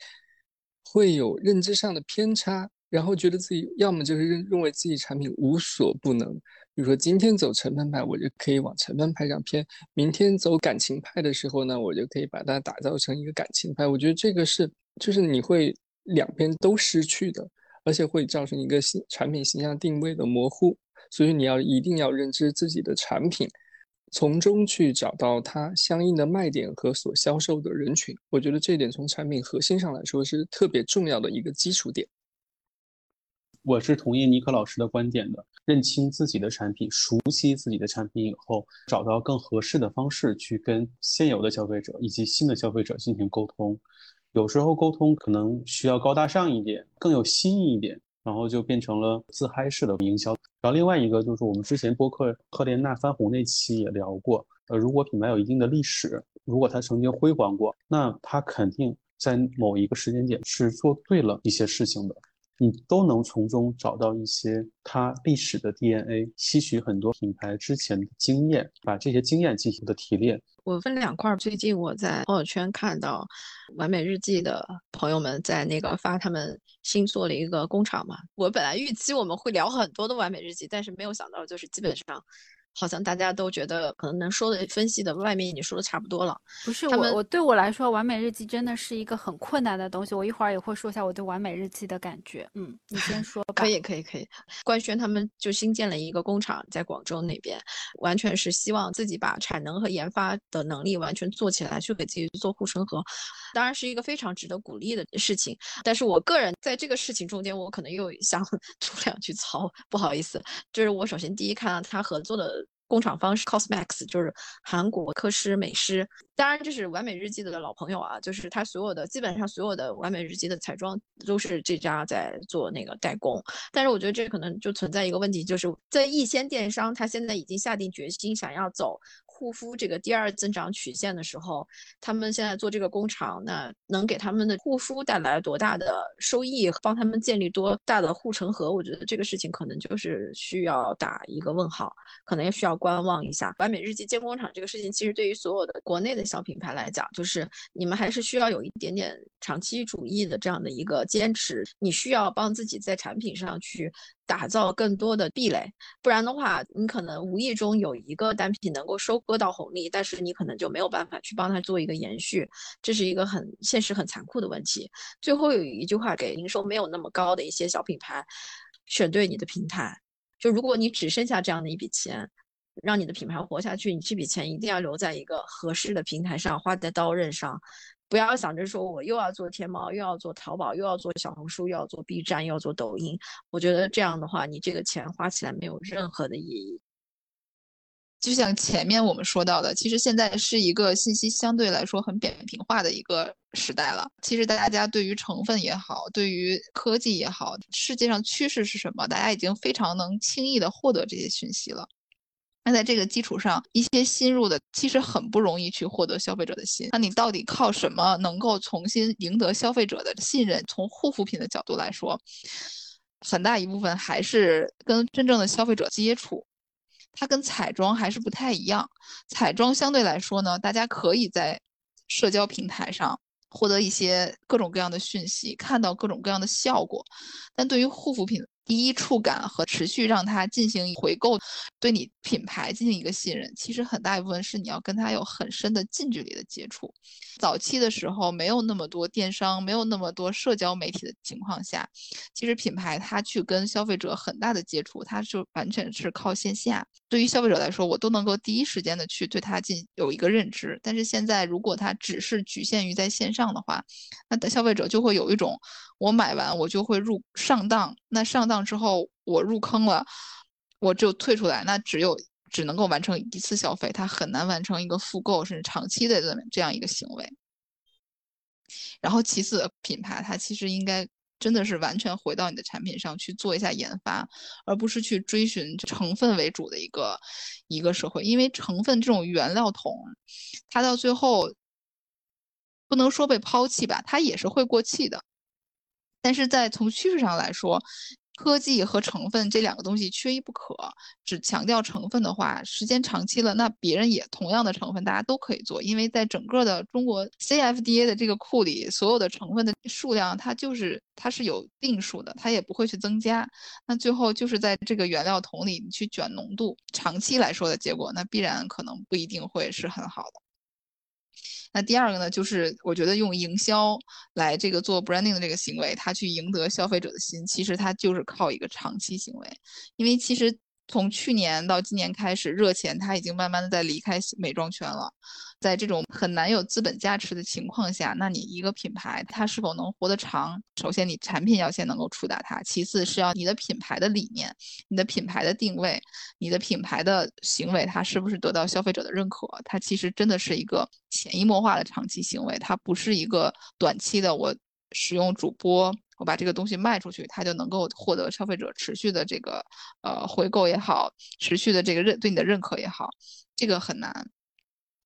会有认知上的偏差，然后觉得自己要么就是认认为自己产品无所不能，比如说今天走成分派，我就可以往成分派上偏；明天走感情派的时候呢，我就可以把它打造成一个感情派。我觉得这个是就是你会两边都失去的。而且会造成一个新产品形象定位的模糊，所以你要一定要认知自己的产品，从中去找到它相应的卖点和所销售的人群。我觉得这点从产品核心上来说是特别重要的一个基础点。我是同意尼克老师的观点的，认清自己的产品，熟悉自己的产品以后，找到更合适的方式去跟现有的消费者以及新的消费者进行沟通。有时候沟通可能需要高大上一点，更有新意一点，然后就变成了自嗨式的营销。然后另外一个就是我们之前播客赫莲娜翻红那期也聊过，呃，如果品牌有一定的历史，如果它曾经辉煌过，那它肯定在某一个时间点是做对了一些事情的。你都能从中找到一些它历史的 DNA，吸取很多品牌之前的经验，把这些经验进行的提炼。我分两块，最近我在朋友圈看到完美日记的朋友们在那个发他们新做了一个工厂嘛。我本来预期我们会聊很多的完美日记，但是没有想到就是基本上。好像大家都觉得可能能说的分析的外面已经说的差不多了。不是我，我对我来说，完美日记真的是一个很困难的东西。我一会儿也会说一下我对完美日记的感觉。嗯，你先说。可以，可以，可以。官宣他们就新建了一个工厂在广州那边，完全是希望自己把产能和研发的能力完全做起来，去给自己做护城河。当然是一个非常值得鼓励的事情。但是我个人在这个事情中间，我可能又想吐两句槽，不好意思。就是我首先第一看到他合作的。工厂方是 Cosmax，就是韩国科诗美诗。当然，这是完美日记的老朋友啊，就是他所有的基本上所有的完美日记的彩妆都是这家在做那个代工。但是我觉得这可能就存在一个问题，就是在一线电商，他现在已经下定决心想要走。护肤这个第二增长曲线的时候，他们现在做这个工厂，那能给他们的护肤带来多大的收益，帮他们建立多大的护城河？我觉得这个事情可能就是需要打一个问号，可能也需要观望一下。完美日记建工厂这个事情，其实对于所有的国内的小品牌来讲，就是你们还是需要有一点点长期主义的这样的一个坚持，你需要帮自己在产品上去。打造更多的壁垒，不然的话，你可能无意中有一个单品能够收割到红利，但是你可能就没有办法去帮他做一个延续，这是一个很现实、很残酷的问题。最后有一句话给营收没有那么高的一些小品牌，选对你的平台。就如果你只剩下这样的一笔钱，让你的品牌活下去，你这笔钱一定要留在一个合适的平台上，花在刀刃上。不要想着说我又要做天猫，又要做淘宝，又要做小红书，又要做 B 站，又要做抖音。我觉得这样的话，你这个钱花起来没有任何的意义。就像前面我们说到的，其实现在是一个信息相对来说很扁平化的一个时代了。其实大家对于成分也好，对于科技也好，世界上趋势是什么，大家已经非常能轻易的获得这些讯息了。那在这个基础上，一些新入的其实很不容易去获得消费者的心。那你到底靠什么能够重新赢得消费者的信任？从护肤品的角度来说，很大一部分还是跟真正的消费者接触，它跟彩妆还是不太一样。彩妆相对来说呢，大家可以在社交平台上获得一些各种各样的讯息，看到各种各样的效果，但对于护肤品，第一触感和持续让它进行回购，对你品牌进行一个信任，其实很大一部分是你要跟他有很深的近距离的接触。早期的时候没有那么多电商，没有那么多社交媒体的情况下，其实品牌它去跟消费者很大的接触，它就完全是靠线下。对于消费者来说，我都能够第一时间的去对它进有一个认知。但是现在如果它只是局限于在线上的话，那的消费者就会有一种。我买完我就会入上当，那上当之后我入坑了，我就退出来，那只有只能够完成一次消费，它很难完成一个复购甚至长期的这么这样一个行为。然后其次，品牌它其实应该真的是完全回到你的产品上去做一下研发，而不是去追寻成分为主的一个一个社会，因为成分这种原料桶，它到最后不能说被抛弃吧，它也是会过气的。但是在从趋势上来说，科技和成分这两个东西缺一不可。只强调成分的话，时间长期了，那别人也同样的成分，大家都可以做。因为在整个的中国 CFDA 的这个库里，所有的成分的数量，它就是它是有定数的，它也不会去增加。那最后就是在这个原料桶里你去卷浓度，长期来说的结果，那必然可能不一定会是很好的。那第二个呢，就是我觉得用营销来这个做 branding 的这个行为，它去赢得消费者的心，其实它就是靠一个长期行为，因为其实。从去年到今年开始，热钱它已经慢慢的在离开美妆圈了。在这种很难有资本加持的情况下，那你一个品牌它是否能活得长？首先你产品要先能够触达它，其次是要你的品牌的理念、你的品牌的定位、你的品牌的行为，它是不是得到消费者的认可？它其实真的是一个潜移默化的长期行为，它不是一个短期的我使用主播。我把这个东西卖出去，它就能够获得消费者持续的这个呃回购也好，持续的这个认对你的认可也好，这个很难。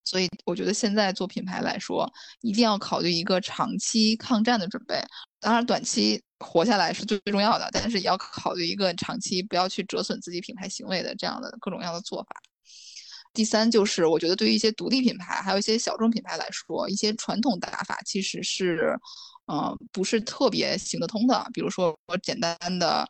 所以我觉得现在做品牌来说，一定要考虑一个长期抗战的准备。当然，短期活下来是最最重要的，但是也要考虑一个长期不要去折损自己品牌行为的这样的各种各样的做法。第三就是，我觉得对于一些独立品牌，还有一些小众品牌来说，一些传统打法其实是。嗯，不是特别行得通的。比如说，我简单的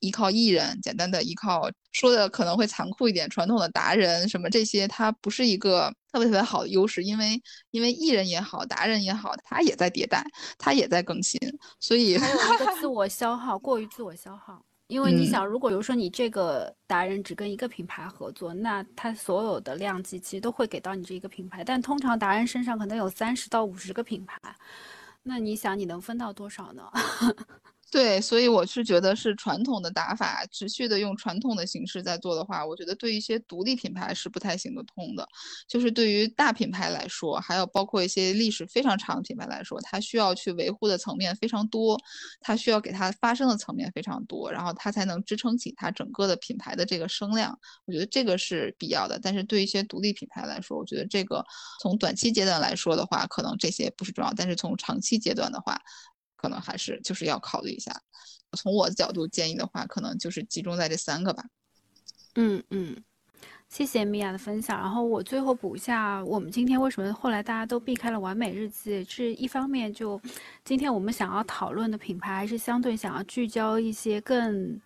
依靠艺人，简单的依靠说的可能会残酷一点，传统的达人什么这些，它不是一个特别特别好的优势。因为因为艺人也好，达人也好，他也在迭代，他也在更新，所以还有一个自 我消耗，过于自我消耗。因为你想，如果比如说你这个达人只跟一个品牌合作，那他所有的量级其实都会给到你这一个品牌。但通常达人身上可能有三十到五十个品牌。那你想，你能分到多少呢？对，所以我是觉得是传统的打法，持续的用传统的形式在做的话，我觉得对一些独立品牌是不太行得通的。就是对于大品牌来说，还有包括一些历史非常长的品牌来说，它需要去维护的层面非常多，它需要给它发声的层面非常多，然后它才能支撑起它整个的品牌的这个声量。我觉得这个是必要的。但是对一些独立品牌来说，我觉得这个从短期阶段来说的话，可能这些不是重要，但是从长期阶段的话。可能还是就是要考虑一下，从我的角度建议的话，可能就是集中在这三个吧。嗯嗯，谢谢米娅的分享。然后我最后补一下，我们今天为什么后来大家都避开了完美日记？是一方面就今天我们想要讨论的品牌，还是相对想要聚焦一些更。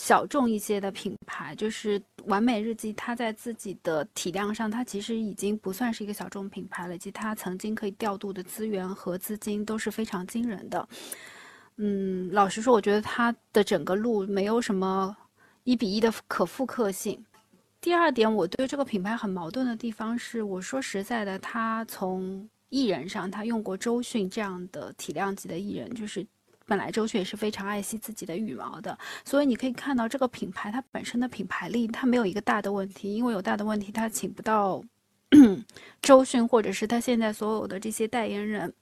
小众一些的品牌，就是完美日记，它在自己的体量上，它其实已经不算是一个小众品牌了，以及它曾经可以调度的资源和资金都是非常惊人的。嗯，老实说，我觉得它的整个路没有什么一比一的可复刻性。第二点，我对这个品牌很矛盾的地方是，我说实在的，它从艺人上，他用过周迅这样的体量级的艺人，就是。本来周迅也是非常爱惜自己的羽毛的，所以你可以看到这个品牌它本身的品牌力，它没有一个大的问题，因为有大的问题它请不到 周迅或者是他现在所有的这些代言人。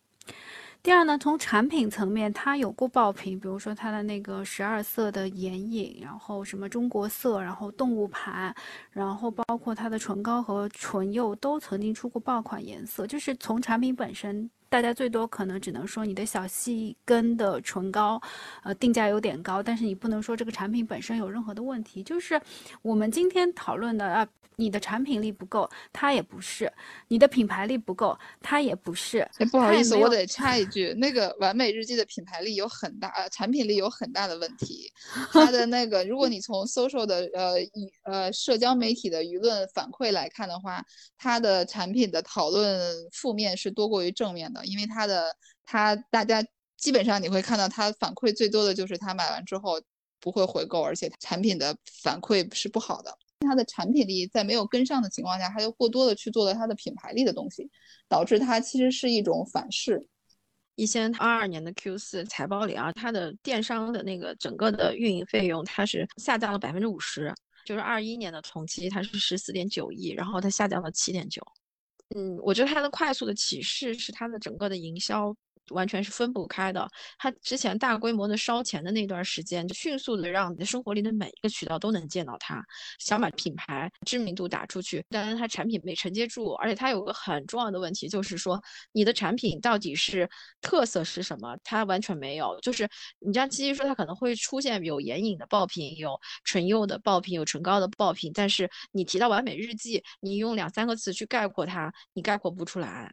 第二呢，从产品层面，它有过爆品，比如说它的那个十二色的眼影，然后什么中国色，然后动物盘，然后包括它的唇膏和唇釉都曾经出过爆款颜色，就是从产品本身。大家最多可能只能说你的小细根的唇膏，呃，定价有点高，但是你不能说这个产品本身有任何的问题。就是我们今天讨论的啊，你的产品力不够，它也不是；你的品牌力不够，它也不是。哎，不好意思，我得插一句，那个完美日记的品牌力有很大，呃，产品力有很大的问题。它的那个，如果你从 social 的呃呃社交媒体的舆论反馈来看的话，它的产品的讨论负面是多过于正面的，因为它的它大家基本上你会看到它反馈最多的就是他买完之后不会回购，而且产品的反馈是不好的。它的产品力在没有跟上的情况下，它就过多的去做了它的品牌力的东西，导致它其实是一种反噬。一些二二年的 Q 四财报里啊，它的电商的那个整个的运营费用，它是下降了百分之五十，就是二一年的同期它是十四点九亿，然后它下降了七点九。嗯，我觉得它的快速的启示是它的整个的营销完全是分不开的。它之前大规模的烧钱的那段时间，就迅速的让你的生活里的每一个渠道都能见到它，想把品牌知名度打出去，但是它产品没承接住，而且它有个很重要的问题，就是说你的产品到底是特色是什么？它完全没有。就是你像七七说，它可能会出现有眼影的爆品，有唇釉的爆品，有唇膏的爆品，但是你提到完美日记，你用两三个词去概括它，你概括不出来。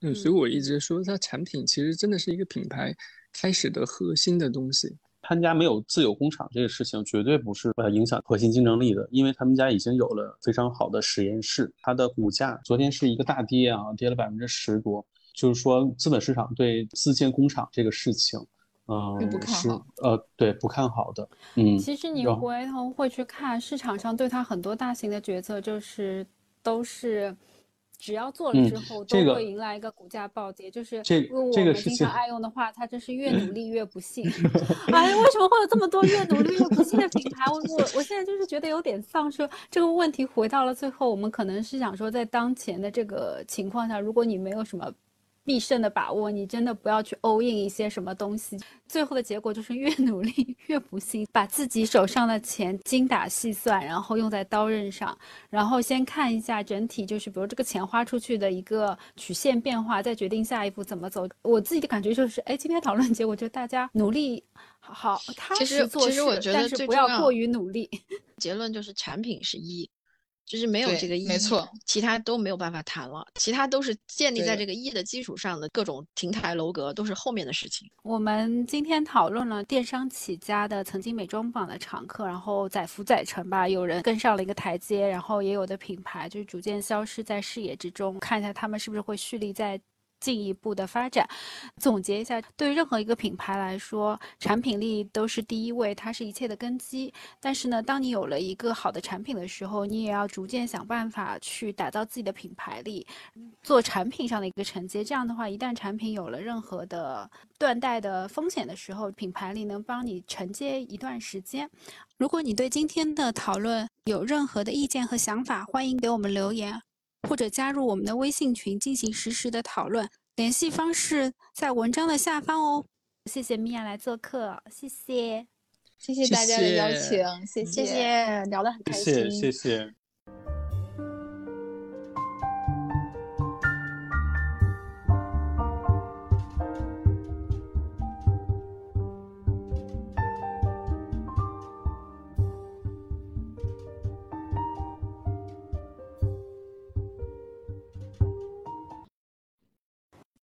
嗯，所以我一直说，它产品其实真的是一个品牌开始的核心的东西。他们家没有自有工厂这个事情，绝对不是呃影响核心竞争力的，因为他们家已经有了非常好的实验室。它的股价昨天是一个大跌啊，跌了百分之十多。就是说，资本市场对自建工厂这个事情，嗯、并不看是好呃对不看好的。嗯，其实你回头会去看市场上对它很多大型的决策，就是都是只要做了嗯之后，都会迎来一个股价暴跌。就是这用我们经常爱用的话，它真是越努力越不幸。哎，为什么会有这么多越努力越不幸的品牌？我我我现在就是觉得有点丧，说这个问题回到了最后，我们可能是想说，在当前的这个情况下，如果你没有什么。必胜的把握，你真的不要去 all in 一些什么东西，最后的结果就是越努力越不幸，把自己手上的钱精打细算，然后用在刀刃上，然后先看一下整体，就是比如这个钱花出去的一个曲线变化，再决定下一步怎么走。我自己的感觉就是，哎，今天讨论结果就大家努力好好踏其实实做事，其实我觉得但是不要过于努力。结论就是产品是一，就是没有这个一，没错，其他都没有办法谈了，其他都是建立在这个一的基础上的各种亭台楼阁，都是后面的事情。我们今天讨论了电商起家的曾经美妆榜的常客，然后载浮载沉吧，有人跟上了一个台阶，然后也有的品牌就是逐渐消失在视野之中，看一下他们是不是会蓄力在。进一步的发展，总结一下，对任何一个品牌来说，产品力都是第一位，它是一切的根基。但是呢，当你有了一个好的产品的时候，你也要逐渐想办法去打造自己的品牌力，做产品上的一个承接。这样的话，一旦产品有了任何的断代的风险的时候，品牌力能帮你承接一段时间。如果你对今天的讨论有任何的意见和想法，欢迎给我们留言，或者加入我们的微信群进行实时的讨论。联系方式在文章的下方哦。谢谢米娅来做客，谢谢，谢谢大家的邀请，谢谢谢，聊得很开谢心，谢谢谢。